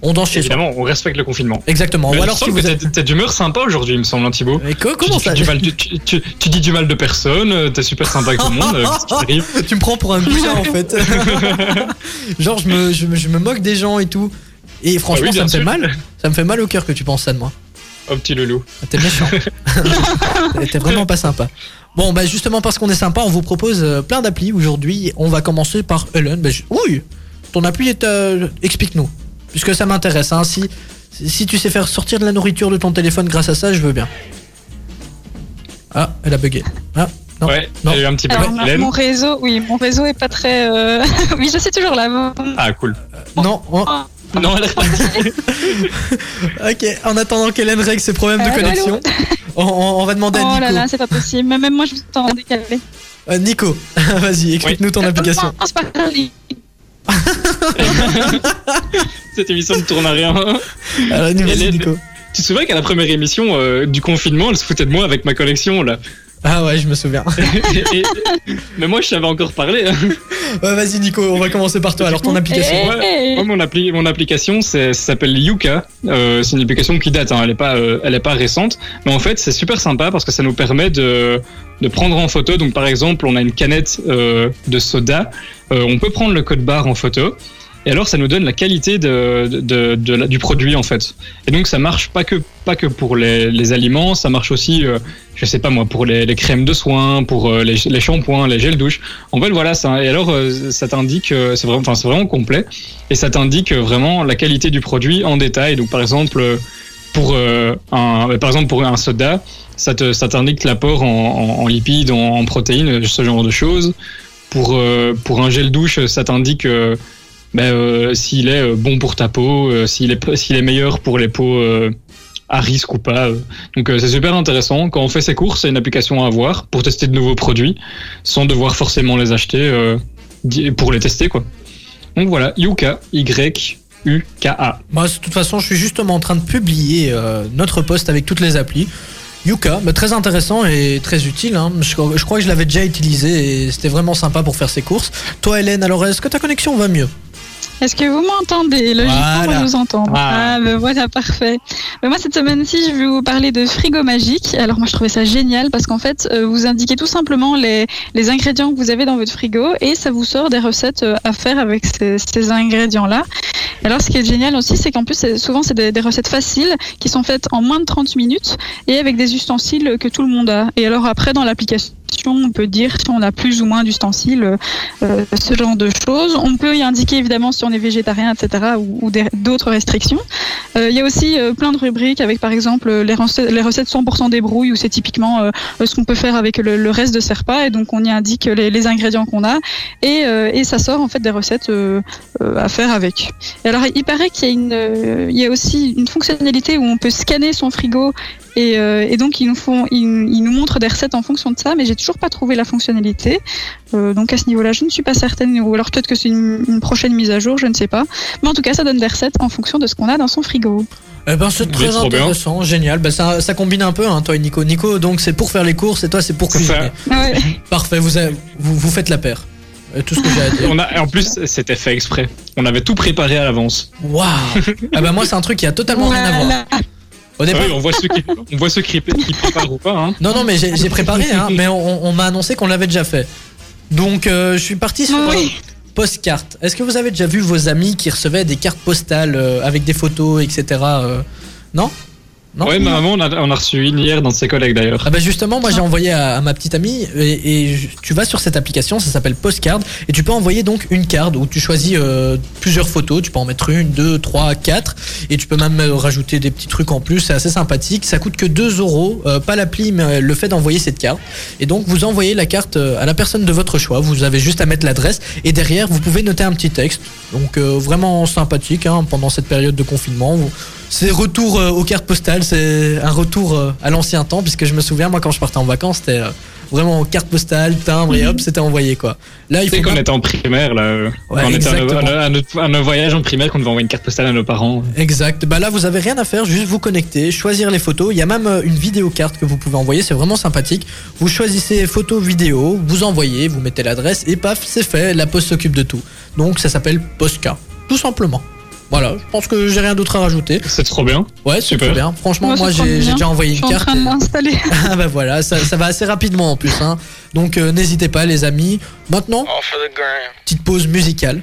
On danse chez soi. Évidemment, on respecte le confinement. Exactement. Mais Ou alors si vous que êtes... t'as- t'as d'humeur sympa aujourd'hui, il me semble, hein, Thibaut. Mais Tu comment ça du mal de- tu, tu- tu dis du mal de personne, euh, t'es super sympa avec tout le monde. euh, qu'est-ce qui <laughs> Tu me prends pour un goujat en fait. <laughs> Genre je me, je, me, je me moque des gens et tout. Et franchement Ah oui, ça me fait mal. <laughs> Ça me fait mal au cœur que tu penses ça de moi. Oh, petit loulou. Ah, T'es méchant. T'es vraiment pas sympa. Bon bah justement parce qu'on est sympa, on vous propose euh, plein d'applis aujourd'hui. On va commencer par Helen. Bah, je- Oui, ton appli est... euh, Explique-nous. Puisque ça m'intéresse. Hein. Si, si tu sais faire sortir de la nourriture de ton téléphone grâce à ça, je veux bien. Ah, elle a bugué. Ah, non. Ouais, non. eu un petit peu. Alors, mon- réseau, oui, mon réseau est pas très. euh, <laughs> oui, je suis toujours là. Ah, cool. Non, on- <laughs> Non. <laughs> Ok, en attendant qu'Hélène règle ses problèmes de Allô, connexion, on, va demander à Oh Nico. là là, c'est pas possible. Même moi, je vous entends décalé. Euh, Nico, vas-y, explique-nous ton application. <laughs> Cette émission ne tourne à rien. Alors, vas-y, Hélène. Nico. Tu te souviens qu'à la première émission euh, du confinement, elle se foutait de moi avec ma collection là? Ah ouais, je me souviens. <laughs> Et- mais moi, je savais encore parler. hein. Ouais, vas-y, Nico, on va commencer par toi. Alors, ton application. Eh, Ouais, eh. Moi, mon, appli mon application, c'est- ça s'appelle Yuka. Euh, c'est une application qui date, hein, elle n'est pas, euh, elle est pas récente. Mais en fait, c'est super sympa parce que ça nous permet de, de prendre en photo. Donc, par exemple, on a une canette euh, de soda. Euh, on peut prendre le code barre en photo. Et alors, ça nous donne la qualité de, de, de- du produit, en fait. Et donc, ça marche pas que, pas que pour les, les aliments, ça marche aussi, euh, je sais pas moi, pour les, les crèmes de soins, pour euh, les, les shampoings, les gels douche. En fait, voilà ça. Et alors, euh, ça t'indique, euh, c'est vraiment, enfin, c'est vraiment complet. Et ça t'indique vraiment la qualité du produit en détail. Donc, par exemple, pour un, par exemple, pour un soda, ça te, ça t'indique l'apport en, en, lipides, en, en protéines, ce genre de choses. Pour, pour un gel douche, ça t'indique ben, euh, s'il est euh, bon pour ta peau, euh, s'il est, s'il est meilleur pour les peaux à risque ou pas. Donc c'est super intéressant. Quand on fait ses courses, c'est une application à avoir pour tester de nouveaux produits sans devoir forcément les acheter pour les tester. quoi. Donc voilà, Yuka, Y-U-K-A. Moi, de toute façon, je suis justement en train de publier notre post avec toutes les applis. Yuka, bah, très intéressant et très utile. hein. Je, je crois que je l'avais déjà utilisé et c'était vraiment sympa pour faire ses courses. Toi, Hélène, alors est-ce que ta connexion va mieux? Est-ce que vous m'entendez? Logiquement, Voilà. je vous entends. Ah. Ah, ben voilà, parfait. Mais moi, cette semaine-ci, je vais vous parler de frigo magique. Alors, moi, je trouvais ça génial parce qu'en fait, euh, vous indiquez tout simplement les, les ingrédients que vous avez dans votre frigo et ça vous sort des recettes euh, à faire avec ces, ces ingrédients-là. Et alors, ce qui est génial aussi, c'est qu'en plus, c'est- souvent, c'est des, des recettes faciles qui sont faites en moins de 30 minutes et avec des ustensiles que tout le monde a. Et alors, après, dans l'application, on peut dire si on a plus ou moins d'ustensiles, euh, ce genre de choses. On peut y indiquer évidemment si on est végétarien, etc., ou, d'autres restrictions. Euh, Il y a aussi euh, plein de rubriques avec par exemple les recettes, les recettes 100% débrouille, où c'est typiquement ce qu'on peut faire avec le, reste de ses repas, et donc on y indique les, ingrédients qu'on a, et, ça sort en fait des recettes à faire avec. Et alors il paraît qu'il y a aussi une fonctionnalité où on peut scanner son frigo et, euh, et donc ils nous font, ils, ils nous montrent des recettes en fonction de ça, mais j'ai toujours pas trouvé la fonctionnalité. Euh, donc à ce niveau-là, je ne suis pas certaine, ou alors peut-être que c'est une, une prochaine mise à jour, je ne sais pas. Mais en tout cas, ça donne des recettes en fonction de ce qu'on a dans son frigo. Eh ben, c'est très trop bien. intéressant, génial. Bah, ça, ça combine un peu, hein, toi et Nico. Nico, donc c'est pour faire les courses et toi, c'est pour cuisiner. ça. Ouais. <laughs> Parfait, vous, avez- vous, vous faites la paire. Euh, tout ce que j'ai à dire. <laughs> On a, et en plus, c'était fait exprès. On avait tout préparé à l'avance. Waouh <laughs> Ah bah moi, c'est un truc qui a totalement rien à voir. Ah oui, on voit ceux qui, on voit ceux qui, qui préparent ou pas. Hein. Non, non, mais j'ai préparé, hein, mais on, on m'a annoncé qu'on l'avait déjà fait. Donc, euh, je suis parti sur Oui. Postcarte. Est-ce que vous avez déjà vu vos amis qui recevaient des cartes postales euh, avec des photos, etc. euh, Non? Non Ouais, mais maman, on a, on a reçu une hier dans de ses collègues d'ailleurs. Ah bah justement, moi j'ai envoyé à, à ma petite amie et, tu vas sur cette application, ça s'appelle Postcard et tu peux envoyer donc une carte où tu choisis euh, plusieurs photos, tu peux en mettre une, deux, trois, quatre et tu peux même euh, rajouter des petits trucs en plus, c'est assez sympathique. Ça coûte que 2 euros, euh, pas l'appli mais le fait d'envoyer cette carte. Et donc vous envoyez la carte à la personne de votre choix, vous avez juste à mettre l'adresse et derrière vous pouvez noter un petit texte. Donc euh, vraiment sympathique hein, pendant cette période de confinement. Vous- c'est retour euh, aux cartes postales, c'est un retour euh, à l'ancien temps, puisque je me souviens, moi, quand je partais en vacances, c'était euh, Vraiment carte postale, timbre et hop, c'était envoyé quoi. Là, il faut qu'on pas- était en primaire, là. Ouais, quand on était à nos, exactement. à notre- à nos voyages en primaire, qu'on devait envoyer une carte postale à nos parents. Exact. Bah là, vous avez rien à faire, juste vous connecter, choisir les photos. Il y a même une vidéo carte que vous pouvez envoyer, c'est vraiment sympathique. Vous choisissez photo, vidéo, vous envoyez, vous mettez l'adresse et paf, c'est fait. La poste s'occupe de tout. Donc ça s'appelle Postka, tout simplement. Voilà, je pense que j'ai rien d'autre à rajouter. C'est trop bien. Ouais, c'est Super. trop bien. Franchement, moi j'ai déjà envoyé Je une suis en carte. train de et-. <laughs> Ah bah voilà, ça, ça va assez rapidement en plus. Hein. Donc euh, n'hésitez pas les amis. Maintenant, petite pause musicale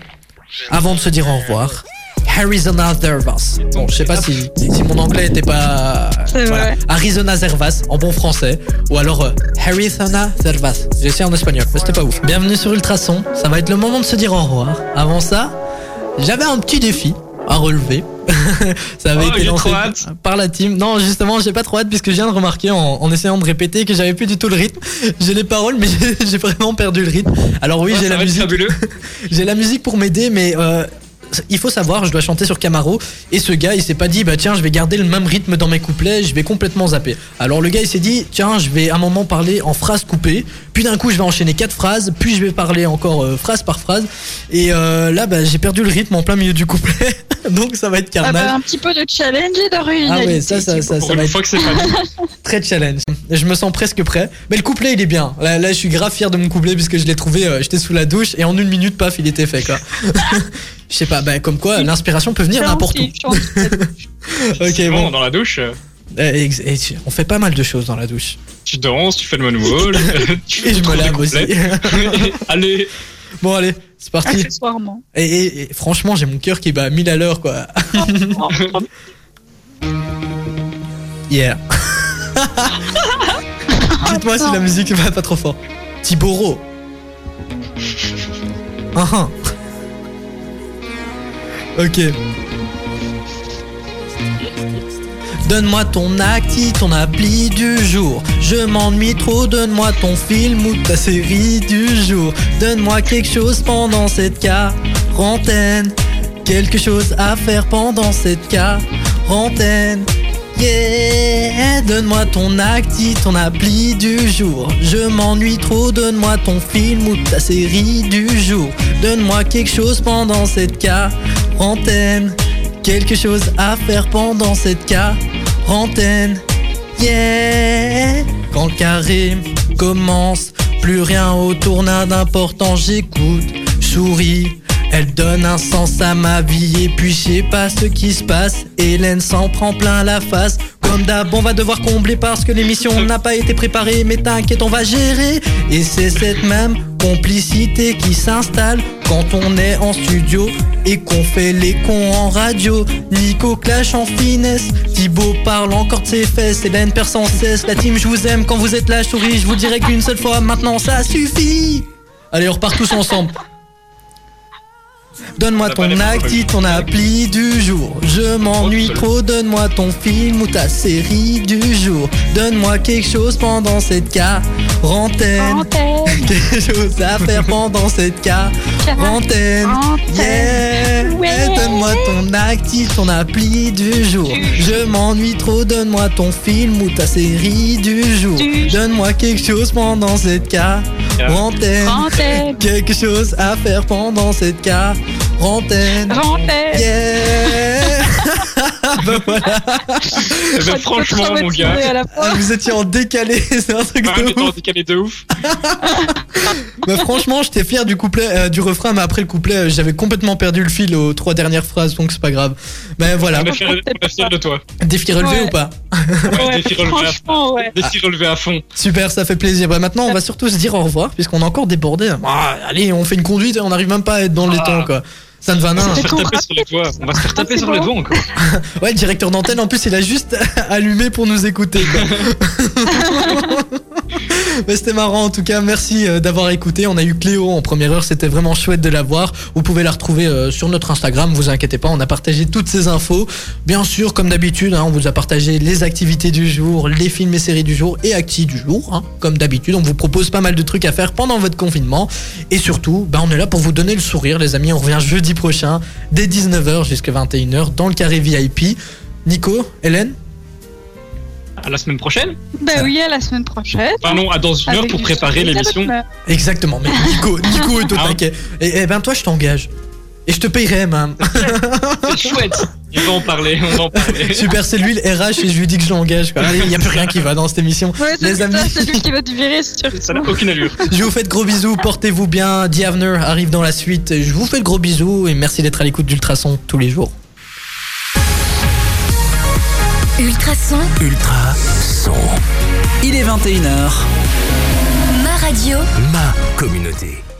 avant de se dire au revoir. Arizona Zervas. Bon, je sais pas si, si mon anglais était pas. C'est vrai. Arizona Zervas en bon français. Ou alors euh, Arizona Zervas. J'ai essayé en espagnol, mais c'était pas ouf. Bienvenue sur Ultrason. Ça va être le moment de se dire au revoir. Avant ça, j'avais un petit défi à relever. <laughs> ça avait Oh, été lancé trop hâte. par la team. Non, justement, j'ai pas trop hâte puisque je viens de remarquer en, en essayant de répéter que j'avais plus du tout le rythme. <laughs> J'ai les paroles, mais <laughs> j'ai- vraiment perdu le rythme. Alors oui, j'ai la musique. J'ai la musique pour m'aider, mais euh, il faut savoir, je dois chanter sur Camaro. Et ce gars, il s'est pas dit, bah tiens, je vais garder le même rythme dans mes couplets, je vais complètement zapper. Alors le gars, il s'est dit, tiens, je vais à un moment parler en phrases coupées. Puis d'un coup, je vais enchaîner quatre phrases. Puis je vais parler encore euh, phrase par phrase. Et euh, là, bah, j'ai perdu le rythme en plein milieu du couplet. <laughs> Donc ça va être Ah bah, carnage. un petit peu de challenge et d'originalité. Ah ouais, ça, ça, ça, ça une va être fois que c'est <laughs> très challenge. Je me sens presque prêt. Mais le couplet, il est bien. Là, là je suis grave fier de mon couplet puisque je l'ai trouvé, euh, j'étais sous la douche et en une minute, paf, il était fait quoi. <laughs> Je sais pas, bah, comme quoi l'inspiration peut venir n'importe où. <laughs> Ok, Bon, bon. dans la douche, euh, et tu- on fait pas mal de choses dans la douche. tu danses, tu fais le moonwall. <laughs> tu Et je me lave aussi. <laughs> Allez, bon, allez, c'est parti. Accessoirement. Et, et- et franchement, j'ai mon cœur qui bat à 1000 à l'heure quoi. Yeah. Dites-moi si la musique va pas trop fort. Tiboro. Ah, ah. Ok. Donne-moi ton acti, ton appli du jour. Je m'ennuie trop, donne-moi ton film ou ta série du jour. Donne-moi quelque chose pendant cette quarantaine. Quelque chose à faire pendant cette quarantaine. Yeah, donne-moi ton acti, ton appli du jour. Je m'ennuie trop, donne-moi ton film ou ta série du jour. Donne-moi quelque chose pendant cette quarantaine. Quelque chose à faire pendant cette quarantaine. Yeah, quand le carré commence, plus rien autour n'a d'important. J'écoute, souris. Elle donne un sens à ma vie et puis je sais pas ce qui se passe. Hélène s'en prend plein la face. Comme d'hab, on va devoir combler parce que l'émission n'a pas été préparée. Mais t'inquiète, on va gérer. Et c'est cette même complicité qui s'installe quand on est en studio et qu'on fait les cons en radio. Nico clash en finesse, Thibaut parle encore de ses fesses, Hélène perd sans cesse. La team, je vous aime quand vous êtes là, souris, je vous dirai qu'une seule fois, maintenant ça suffit. Allez, on repart tous ensemble. Donne-moi ton acti, ton appli du jour. Je m'ennuie trop, donne-moi ton film ou ta série du jour. Donne-moi quelque chose pendant cette. Quarantaine. <laughs> Quelque chose à faire pendant cette quarantaine. Yeah, Ouais. donne-moi ton actif, ton appli du jour. Je m'ennuie trop, donne-moi ton film ou ta série du jour. Donne-moi quelque chose pendant cette quarantaine. Quarantaine. Quelque chose à faire pendant cette quarantaine. Quarantaine. Yeah. <laughs> <laughs> bah voilà. Ben, franchement, mon gars. Ah, vous étiez en décalé, <laughs> c'est un truc Ah, de ouf. en décalé de ouf. <laughs> Bah franchement, j'étais fier du couplet, euh, du refrain, mais après le couplet, euh, j'avais complètement perdu le fil aux trois dernières phrases, donc c'est pas grave. Mais voilà, On est fiers de toi. défi relevé Ouais. ou pas Ouais, Ouais, défi relevé à fond. Défi relevé à fond. Super, ça fait plaisir. Bah maintenant, on va surtout se dire au revoir, puisqu'on a encore débordé. Ah, allez, on fait une conduite et on n'arrive même pas à être dans les Ah. temps, quoi. Ça ne va On va non. se faire taper sur les doigts. On va se faire taper sur les doigts encore. <laughs> Ouais, le directeur d'antenne, en plus, il a juste <laughs> allumé pour nous écouter. <laughs> c'était marrant en tout cas, merci euh, d'avoir écouté. On a eu Cléo en première heure, c'était vraiment chouette de la voir. Vous pouvez la retrouver euh, sur notre Instagram, vous inquiétez pas, on a partagé toutes ces infos. Bien sûr, comme d'habitude, hein, on vous a partagé les activités du jour, les films et séries du jour et acti du jour. hein, comme d'habitude, on vous propose pas mal de trucs à faire pendant votre confinement. Et surtout, bah, on est là pour vous donner le sourire, les amis. On revient jeudi prochain, dès 19h jusqu'à 21h, dans le carré VIP. Nico, Hélène à la semaine prochaine. Bah oui, à la semaine prochaine. Enfin non, à dans une heure Avec pour préparer l'émission. Exactement, mais Nico, <laughs> Nico est au Ah. taquet. Et, et ben toi, je t'engage. Et je te payerai même. <laughs> C'est chouette. On va en parler, on va en parler. <laughs> Super, c'est lui le RH et je lui dis que je l'engage. Il n'y a plus rien qui va dans cette émission. Ouais, c'est Les amis, c'est lui qui va te virer, c'est sûr. Ça n'a aucune allure. je vous fais de gros bisous. Portez-vous bien. Diavner arrive dans la suite. Je vous fais de gros bisous et merci d'être à l'écoute d'Ultrason tous les jours. Ultrason, Ultra son. Il est 21h. ma radio. Ma communauté.